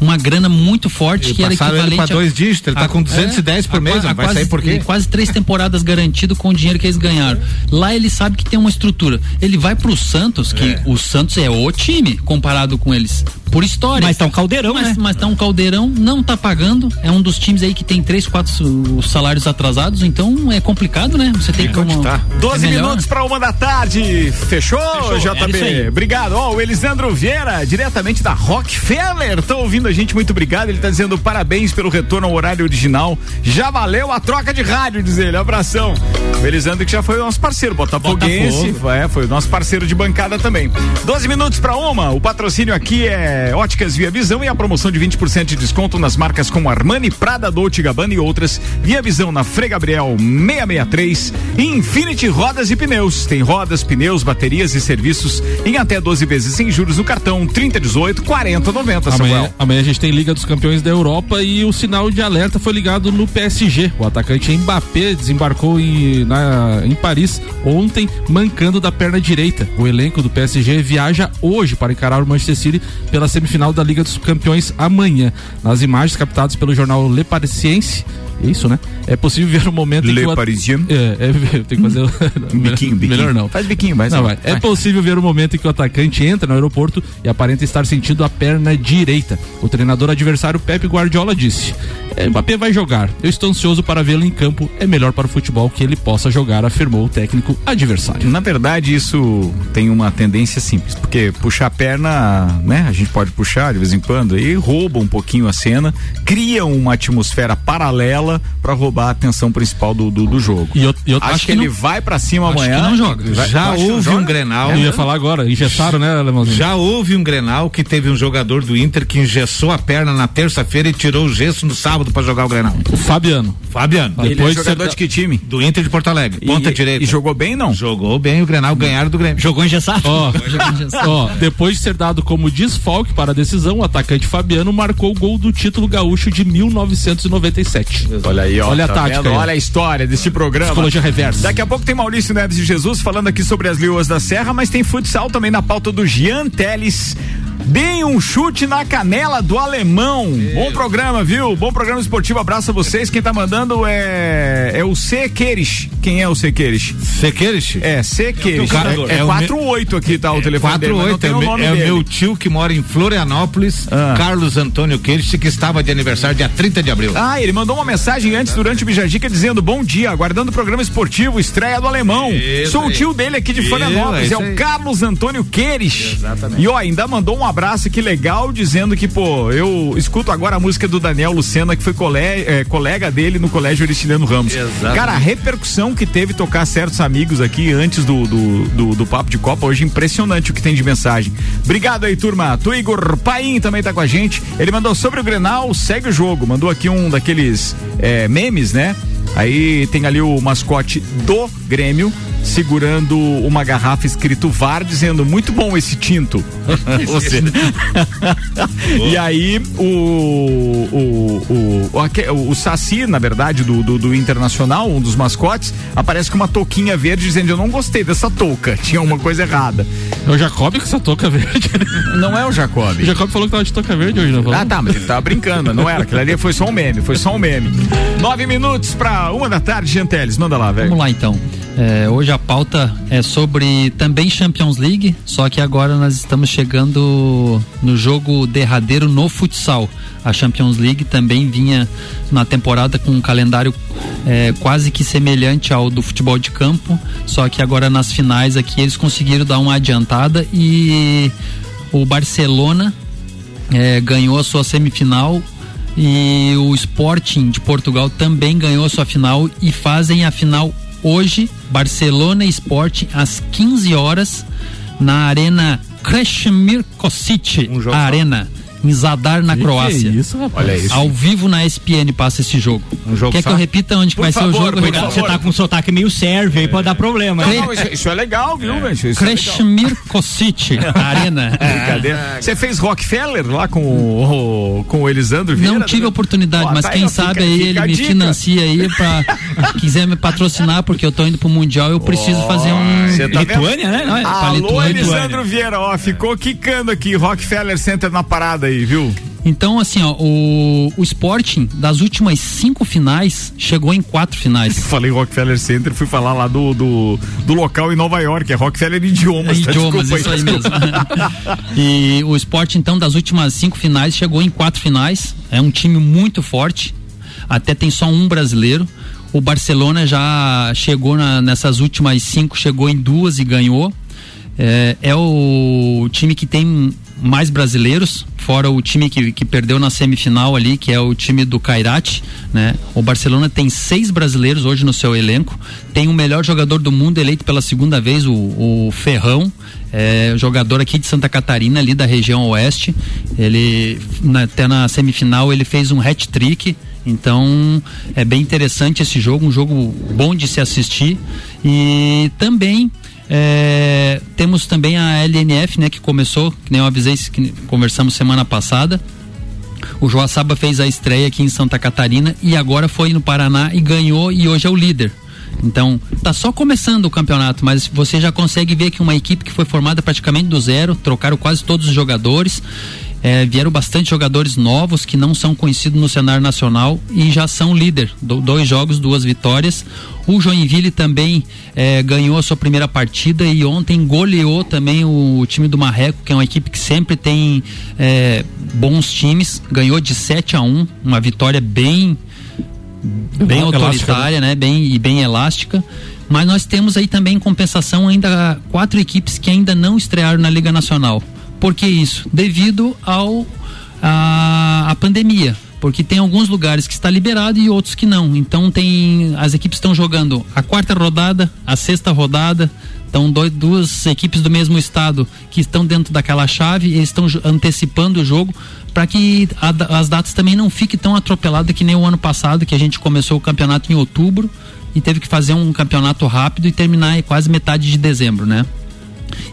uma grana muito forte E que era passaram ele equivalente pra dois dígitos, ele tá a- com 210 por a mês, vai quase, sair por quê? Quase três temporadas garantido com o dinheiro que eles ganharam. Lá ele sabe que tem uma estrutura. Ele vai pro Santos, que o Santos é o time comparado com eles. Por história. Mas tá um caldeirão, mas, né? Mas tá um caldeirão, não tá pagando. É um dos times aí que tem três, quatro salários atrasados, então é complicado, né? Você tem como. tá? 12 é minutos para uma da tarde. Fechou, Fechou, JB? aí. Obrigado. Ó, o Elisandro Vieira, diretamente da Rockefeller, tá ouvindo a gente, muito obrigado. Ele tá dizendo parabéns pelo retorno ao horário original. Já valeu a troca de rádio, diz ele. Abração. O Elisandro que já foi o nosso parceiro, Botafoguense. Botafogo. É, foi o nosso parceiro de bancada também. 12 minutos para uma. O patrocínio aqui é Óticas Via Visão e a promoção de 20% de desconto nas marcas como Armani, Prada, Dolce Gabbana e outras. Via Visão na Frei Gabriel 663 e Infinity Rodas e Pneus. Tem rodas, pneus, baterias e serviços em até 12 vezes sem juros no cartão 3018 4090, Amanhã, Samuel. amanhã a gente tem Liga dos Campeões da Europa e o sinal de alerta foi ligado no PSG. O atacante Mbappé desembarcou em, na- em Paris ontem, mancando da perna direita. O elenco do PSG viaja hoje para encarar o Manchester City pela semifinal da Liga dos Campeões amanhã. Nas imagens captadas pelo jornal Le Parisiense, é isso, né? É possível ver o momento em Le que o at- Parisien. É, é, [laughs] tem que fazer biquinho, biquinho. Melhor não. Faz biquinho, mas Não, vai. vai. É possível ver o momento em que o atacante entra no aeroporto e aparenta estar sentindo a perna direita. O treinador adversário Pepe Guardiola disse: "É, Mbappé vai jogar. Eu estou ansioso para vê-lo em campo. É melhor para o futebol que ele possa jogar", afirmou o técnico adversário. Na verdade, isso tem uma tendência simples, porque puxar a perna, né? A gente pode puxar de vez em quando e rouba um pouquinho a cena, cria uma atmosfera paralela para roubar a atenção principal do, do, do jogo. E eu, eu acho, acho que, ele vai para cima acho amanhã. que não joga. Vai- Já que não houve joga? um Grenal. Eu ia falar agora, engessaram, né, Alemãozinho? Já houve um Grenal que teve um jogador do Inter que engessou a perna na terça-feira e tirou o gesso no sábado pra jogar o Grenal. O Fabiano. Fabiano. Ele é Depois de jogador ser- de que time? Do Inter de Porto Alegre, E- ponta direita. E jogou bem, não? Jogou bem o Grenal, ganharam do Grêmio. Jogou engessado? Ó, ó, depois de ser dado como desfalque para a decisão, o atacante Fabiano marcou o gol do título gaúcho de 1997. Olha aí, ó. Olha a tá tática vendo? Olha a história desse programa. Psicologia reversa. Daqui a pouco tem Maurício Neves de Jesus falando aqui sobre as Leoas da Serra, mas tem futsal também na pauta do Jean Teles. Deem um chute na canela do alemão. Bom programa, viu? Bom programa esportivo. Abraço a vocês. Quem tá mandando é, é o C. Queires. Quem é o C. Queires? Sequeires? É, C. Queires. cara- É, é o 48 aqui, tá? O telefone mas não 48 tem é, o me- nome é o dele. meu tio que mora em Florianópolis, Ah. Carlos Antônio Queiroz, que estava de aniversário dia 30 de abril. Ah, ele mandou uma mensagem antes durante o Bijagica dizendo: Bom dia, aguardando o programa esportivo, estreia do alemão. Isso Sou o aí. tio dele aqui de Isso, Florianópolis, é é, o aí. Carlos Antônio Queires. Exatamente. E ó, ainda mandou um abraço que legal, dizendo que, pô, eu escuto agora a música do Daniel Lucena, que foi cole- é, colega dele no Colégio Eristiliano Ramos. Exatamente. Cara, a repercussão que teve tocar certos amigos aqui antes do, do, do, do Papo de Copa, hoje impressionante o que tem de mensagem. Obrigado aí, turma. Tu Igor Paim também tá com a gente. Ele mandou sobre o Grenal, segue o jogo. Mandou aqui um daqueles é, memes, né? Aí tem ali o mascote do Grêmio segurando uma garrafa escrito VAR, dizendo muito bom esse tinto. [laughs] [laughs] E aí o o, o, o, aque- o, o Saci, na verdade, do, do, do Internacional, um dos mascotes, aparece com uma touquinha verde dizendo eu não gostei dessa touca, tinha uma coisa errada. É o Jacob com essa touca verde. Não é o Jacob. O Jacob falou que tava de touca verde hoje, não falou? Ah, tá, mas ele tava brincando, não era. Aquilo ali foi só um meme, foi só um meme. Nove minutos pra uma da tarde, Genteles, manda lá, velho. Vamos lá então. É, hoje a pauta é sobre também Champions League, só que agora nós estamos chegando no jogo derradeiro no futsal. A Champions League também vinha na temporada com um calendário é, quase que semelhante ao do futebol de campo, só que agora nas finais aqui eles conseguiram dar uma adiantada e o Barcelona é, ganhou a sua semifinal e o Sporting de Portugal também ganhou a sua final e fazem a final hoje, Barcelona e Sporting às 15 horas na Arena Krešimir Kosic, Um. Arena em Zadar na Que Croácia. que é isso, rapaz? Olha isso. Ao vivo na ESPN passa esse jogo. Um jogo Quer só? que eu repita onde Por vai ser favor, o jogo? por favor. Você tá com um sotaque meio sérvio aí, pode dar problema. Não, né? não, isso, isso é legal, viu, velho? É legal. Krešimir Kosic, [laughs] Arena. Brincadeira. Você fez Rockefeller lá com o, com o Elisandro Vieira? Não tive né? oportunidade, mas tá quem sabe fica- aí fica ele me financia aí pra [laughs] quiser me patrocinar, porque eu tô indo pro Mundial eu preciso fazer um. Tá? Lituânia, né? Não é? Alô, Lituânia. Elisandro Vieira, ó, ficou quicando aqui, Rockefeller Center na parada aí, viu? Então, assim, ó, o, o Sporting, das últimas cinco finais, chegou em quatro finais. [laughs] Falei Rockefeller Center, fui falar lá do, do, do local em Nova York, é Rockefeller Idiomas. É, tá? idiomas, Desculpa isso aí mesmo. [laughs] e o Sport, então, das últimas cinco finais, chegou em quatro finais. É um time muito forte. Até tem só um brasileiro. O Barcelona já chegou na- nessas últimas cinco, chegou em duas e ganhou. É, é o time que tem mais brasileiros, fora o time que, que perdeu na semifinal ali, que é o time do Kairat, né? O Barcelona tem seis brasileiros hoje no seu elenco, tem o melhor jogador do mundo eleito pela segunda vez, o, o Ferrão, é, jogador aqui de Santa Catarina, ali da região oeste. Ele, na- até na semifinal, ele fez um hat-trick. Então é bem interessante esse jogo, um jogo bom de se assistir. E também é, temos também a LNF, né, que começou, que nem eu avisei, que conversamos semana passada. O Joaçaba fez a estreia aqui em Santa Catarina e agora foi no Paraná e ganhou e hoje é o líder. Então, tá só começando o campeonato, mas você já consegue ver que uma equipe que foi formada praticamente do zero, trocaram quase todos os jogadores, eh, vieram bastante jogadores novos que não são conhecidos no cenário nacional e já são líder. Do- dois jogos, duas vitórias. O Joinville também eh, ganhou a sua primeira partida e ontem goleou também o time do Marreco, que é uma equipe que sempre tem eh, bons times. Ganhou de 7 a 1 uma vitória bem bem Elástica, autoritária, né? Bem e bem elástica. Mas nós temos aí também em compensação ainda quatro equipes que ainda não estrearam na Liga Nacional. Por que isso? Devido ao a, a pandemia. Porque tem alguns lugares que está liberado e outros que não. Então tem. As equipes estão jogando a quarta rodada, a sexta rodada. Então, dois, duas equipes do mesmo estado que estão dentro daquela chave, eles estão antecipando o jogo para que a as datas também não fiquem tão atropeladas que nem o ano passado, que a gente começou o campeonato em outubro e teve que fazer um campeonato rápido e terminar em quase metade de dezembro, né?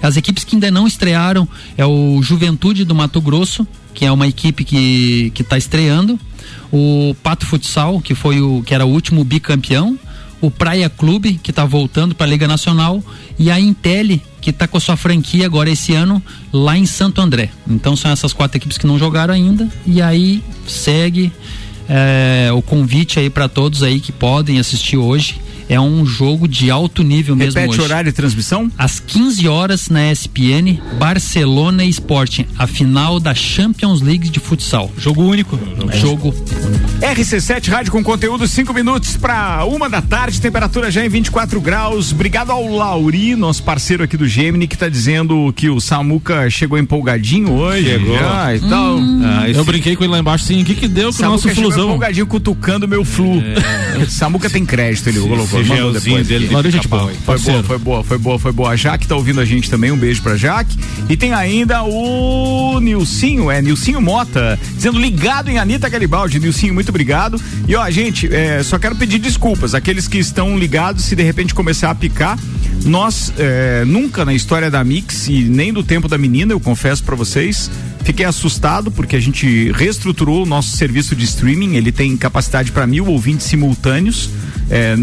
As equipes que ainda não estrearam é o Juventude do Mato Grosso, que é uma equipe que está estreando, o Pato Futsal, que foi o que era o último bicampeão, o Praia Clube, que está voltando para a Liga Nacional, e a Intel, que está com a sua franquia agora esse ano lá em Santo André. Então são essas quatro equipes que não jogaram ainda, e aí segue é, o convite aí para todos aí que podem assistir hoje. É um jogo de alto nível mesmo Repete hoje. horário de transmissão? Às 15 horas na ESPN, Barcelona Sporting, a final da Champions League de futsal. Jogo único. Jogo. RC7 Rádio com conteúdo, 5 minutos para uma da tarde, temperatura já em 24 graus. Obrigado ao Lauri, nosso parceiro aqui do Gemini, que tá dizendo que o Samuca chegou empolgadinho hoje. Chegou. Já, e tal. Ah, eu brinquei com ele lá embaixo assim, o que que deu com o nosso chegou flusão? empolgadinho cutucando meu flu. [laughs] Samuca tem crédito, ele colocou. esse mandou depois. dele de Laranja de pau. Foi boa, foi boa, foi boa, foi boa. A Jaque tá ouvindo a gente também, um beijo pra Jaque. E tem ainda o Nilcinho, é, Nilcinho Mota, dizendo ligado em Anitta Garibaldi. Nilcinho, muito obrigado. E ó, gente, é, só quero pedir desculpas. Aqueles que estão ligados, se de repente começar a picar, nós é, nunca na história da Mix e nem do tempo da menina, eu confesso pra vocês, fiquei assustado porque a gente reestruturou o nosso serviço de streaming. Ele tem capacidade para mil ouvintes simultâneos. É,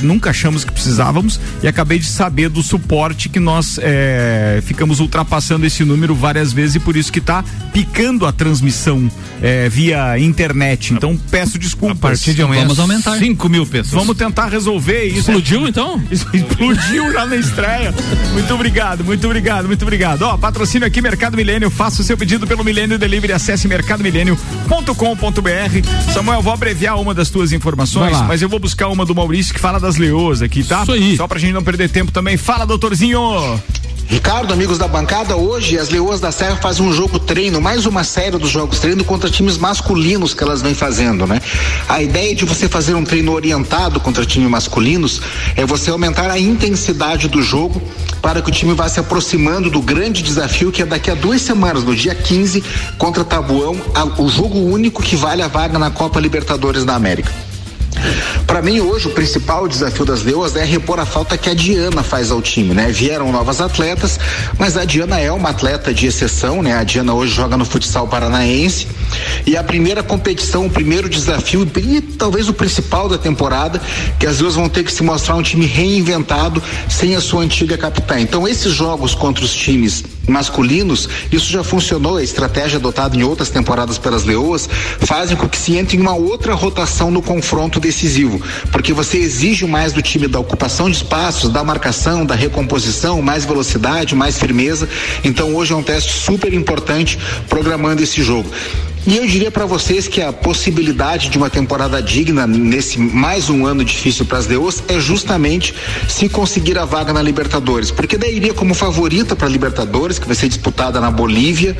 nunca achamos que precisávamos e acabei de saber do suporte que nós é, ficamos ultrapassando esse número várias vezes e por isso que tá picando a transmissão é, via internet. Então peço desculpas. A partir de amanhã, Vamos aumentar. 5 mil pessoas. Vamos tentar resolver isso. Explodiu então? [laughs] Explodiu já na estreia. Muito obrigado, muito obrigado, muito obrigado. Ó, patrocínio aqui Mercado Milênio. Faça o seu pedido pelo Milênio Delivery. Acesse mercadomilênio.com.br. Samuel, vou abreviar uma das tuas informações, mas eu vou buscar uma do Maurício que fala das leoas aqui, tá? Isso aí. Só pra gente não perder tempo também. Fala, doutorzinho. Ricardo, amigos da bancada, hoje as Leoas da Serra fazem um jogo treino, mais uma série dos jogos treino contra times masculinos que elas vêm fazendo, né? A ideia de você fazer um treino orientado contra times masculinos é você aumentar a intensidade do jogo para que o time vá se aproximando do grande desafio que é daqui a duas semanas, no dia 15, contra Tabuão, a- o jogo único que vale a vaga na Copa Libertadores da América. Para mim, hoje, o principal desafio das Leoas é repor a falta que a Diana faz ao time, né? Vieram novas atletas, mas a Diana é uma atleta de exceção, né? A Diana hoje joga no futsal paranaense E a primeira competição, o primeiro desafio e talvez o principal da temporada, que as duas vão ter que se mostrar um time reinventado sem a sua antiga capitã. Então esses jogos contra os times masculinos, isso já funcionou, a estratégia adotada em outras temporadas pelas Leoas, fazem com que se entre em uma outra rotação no confronto decisivo, porque você exige mais do time da ocupação de espaços, da marcação, da recomposição, mais velocidade, mais firmeza. Então hoje é um teste super importante programando esse jogo. E eu diria para vocês que a possibilidade de uma temporada digna nesse mais um ano difícil para as Leoas é justamente se conseguir a vaga na Libertadores, porque daí iria como favorita para a Libertadores, que vai ser disputada na Bolívia,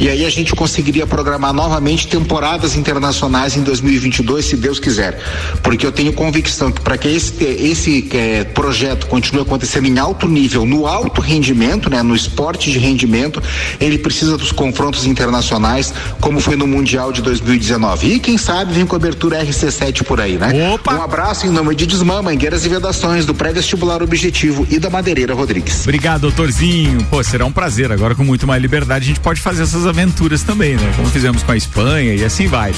e aí a gente conseguiria programar novamente temporadas internacionais em 2022, se Deus quiser. Porque eu tenho convicção que para que esse, esse eh, projeto continue acontecendo em alto nível, no alto rendimento, né, no esporte de rendimento, ele precisa dos confrontos internacionais, como foi no Mundial de 2019. E quem sabe vem cobertura RC7 por aí, né? Opa! Um abraço em nome de Desmã, Mangueiras e Vedações, do pré-vestibular Objetivo e da Madeireira Rodrigues. Obrigado, doutorzinho. Pô, será um prazer. Agora, com muito mais liberdade, a gente pode fazer essas aventuras também, né? Como fizemos com a Espanha e assim vai.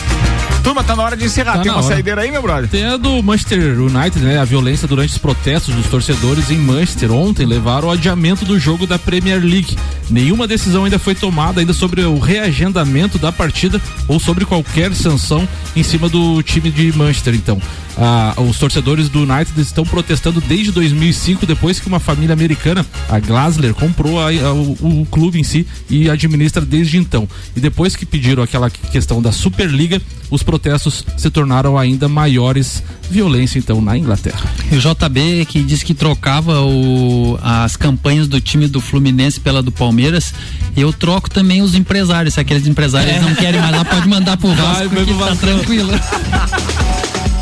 Turma, tá na hora de encerrar. Tá Tem na uma hora. saideira aí, meu brother? Tem a do Manchester United, né? A violência durante os protestos dos torcedores em Manchester ontem levaram ao adiamento do jogo da Premier League. Nenhuma decisão ainda foi tomada ainda sobre o reagendamento da partida ou sobre qualquer sanção em cima do time de Manchester, então. Ah, os torcedores do United estão protestando desde 2005, depois que uma família americana, a Glasler, comprou a- a- o, o clube em si e administra desde então. E depois que pediram aquela questão da Superliga, os protestos se tornaram ainda maiores. Violência, então, na Inglaterra. E o JB que disse que trocava o- as campanhas do time do Fluminense pela do Palmeiras, eu troco também os empresários. Se aqueles empresários não querem mais lá, pode mandar pro Vasco Vai, que tá Vasco. tranquilo. [laughs]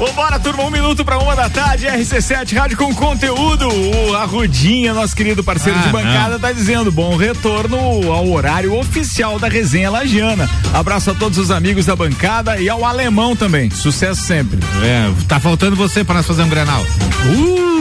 Vambora, turma, um minuto pra uma da tarde, RC7, rádio com conteúdo. O Arrudinha, nosso querido parceiro Ah, de bancada, não. tá dizendo bom retorno ao horário oficial da resenha Lagiana. Abraço a todos os amigos da bancada e ao alemão também. Sucesso sempre. É, tá faltando você para nós fazer um granal.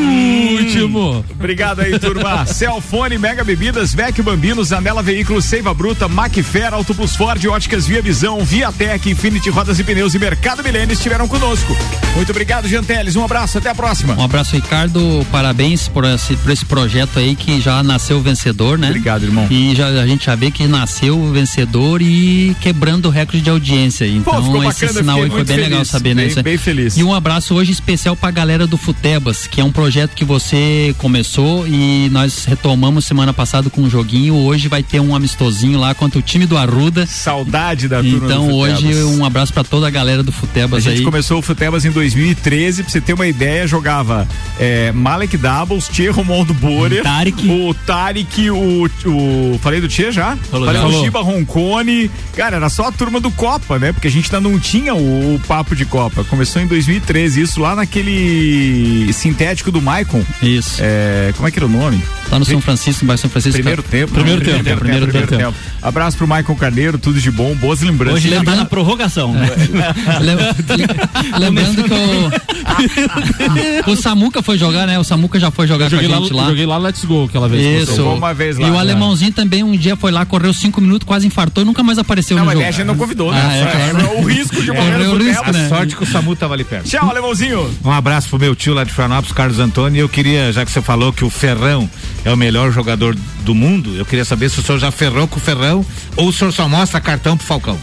Último. Obrigado aí, turma. [laughs] Celfone, Mega Bebidas, Vecchio Bambinos, Anela Veículos, Seiva Bruta, Macfer, Auto Plus Ford, Óticas Via Visão, Viatec, Infinity Rodas e Pneus e Mercado Milênio estiveram conosco. Muito obrigado, Janteles. Um abraço, até a próxima. Um abraço, Ricardo. Parabéns por esse, por esse projeto aí que já nasceu vencedor, né? Obrigado, irmão. E já, a gente já vê que nasceu vencedor e quebrando o recorde de audiência. Então, ficou esse bacana, sinal aí foi bem legal feliz, saber, né? bem- Isso é- bem feliz. E um abraço hoje especial pra galera do Futebas, que é um projeto que você começou e nós retomamos semana passada com um joguinho. Hoje vai ter um amistosinho lá contra o time do Arruda. Saudade da turma Então, do hoje, um abraço pra toda a galera do A Futebas gente aí. começou o Futebas em 2013, pra você ter uma ideia, jogava é, Malek Doubles, Tchê Romualdo Borer, o Tarek, o, o. Falei do Tchê já? Falou Falei já. do. Shiba Roncone. Cara, era só a turma do Copa, né? Porque a gente ainda não tinha o, o papo de Copa. Começou em 2013, isso lá naquele sintético do Maicon. Isso. É, como é que era o nome? Lá no São Francisco, no bairro São Francisco. Primeiro tempo. Primeiro né? tempo, primeiro tempo. Abraço pro Maicon Carneiro, tudo de bom, boas lembranças. Hoje ele tá na prorrogação. né? [laughs] Lembrando que o, [laughs] o Samuca foi jogar, né? O Samuca já foi jogar com a joguei lá, gente lá. joguei lá Let's Go aquela vez. Isso. uma vez lá, e o né? alemãozinho também um dia foi lá, correu cinco minutos, quase infartou e nunca mais apareceu Não, no mas jogo. a gente não convidou, né? Ah, é, claro. o risco de morrer no o risco, né? A sorte que o Samu tava ali perto. Tchau, alemãozinho. Um abraço pro meu tio lá de Florianópolis, Carlos Antônio. E eu queria, já que você falou que o Ferrão é o melhor jogador do mundo, eu queria saber se o senhor já ferrou com o Ferrão ou o senhor só mostra cartão pro Falcão.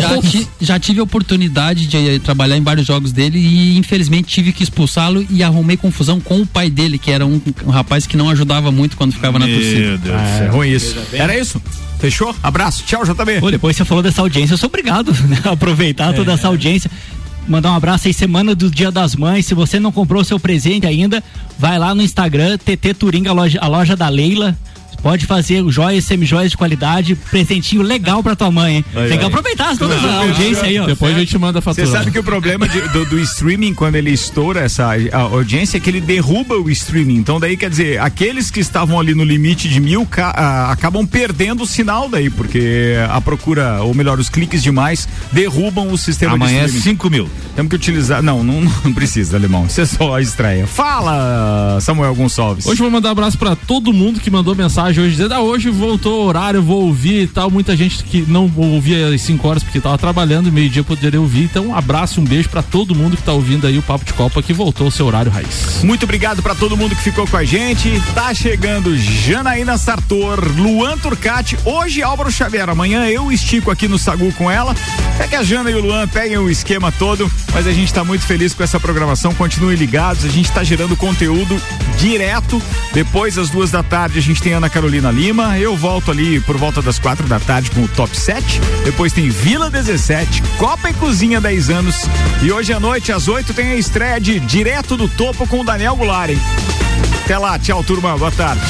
Já, ti- já tive a oportunidade de eh, trabalhar em vários jogos dele e infelizmente tive que expulsá-lo e arrumei confusão com o pai dele, que era um, um rapaz que não ajudava muito quando ficava na torcida. Deus É ruim isso. Era isso? Fechou? Abraço. Tchau, JB. Pô, depois você falou dessa audiência, eu sou obrigado né, [laughs] a aproveitar toda essa audiência. Mandar um abraço aí, semana do Dia das Mães. Se você não comprou seu presente ainda, vai lá no Instagram, TT Turinga, a loja, a loja da Leila. Pode fazer joias, semijoias de qualidade, presentinho legal pra tua mãe, hein? Aí, Tem que ó. aproveitar toda a audiência aí, ó. Depois a gente manda a Você fatura. sabe que o problema de- do, do streaming, quando ele estoura essa a audiência, é que ele derruba o streaming. Então, daí quer dizer, aqueles que estavam ali no limite de mil ca- ah, acabam perdendo o sinal daí, porque a procura, ou melhor, os cliques demais derrubam o sistema Amanhã é de streaming. 5 mil. Temos que utilizar. Não, não, [laughs] não precisa, alemão. Você só a estreia. Fala, Samuel Gonçalves. Hoje eu vou mandar um abraço pra todo mundo que mandou mensagem hoje dizendo: ah, hoje voltou o horário, vou ouvir e tal. Muita gente que não ouvia às 5 horas porque tava trabalhando meio-dia poderia ouvir. Então, um abraço e um beijo pra todo mundo que tá ouvindo aí o Papo de Copa que voltou ao seu horário raiz. Muito obrigado pra todo mundo que ficou com a gente. Tá chegando Janaína Sartor, Luan Turcati. Hoje Álvaro Xavier. Amanhã eu estico aqui no Sagu com ela. É que a Jana e o Luan peguem o esquema todo, mas a gente tá muito feliz com essa programação. Continuem ligados. A gente tá gerando conteúdo direto. Depois, às duas da tarde, a gente tem Ana Carolina Lima. Eu volto ali por volta das quatro da tarde com o Top 7. Depois tem Vila 17, Copa e Cozinha 10 anos. E hoje à noite, às 8, tem a estreia de Direto do Topo com o Daniel Goulart. Até lá, tchau, turma. Boa tarde.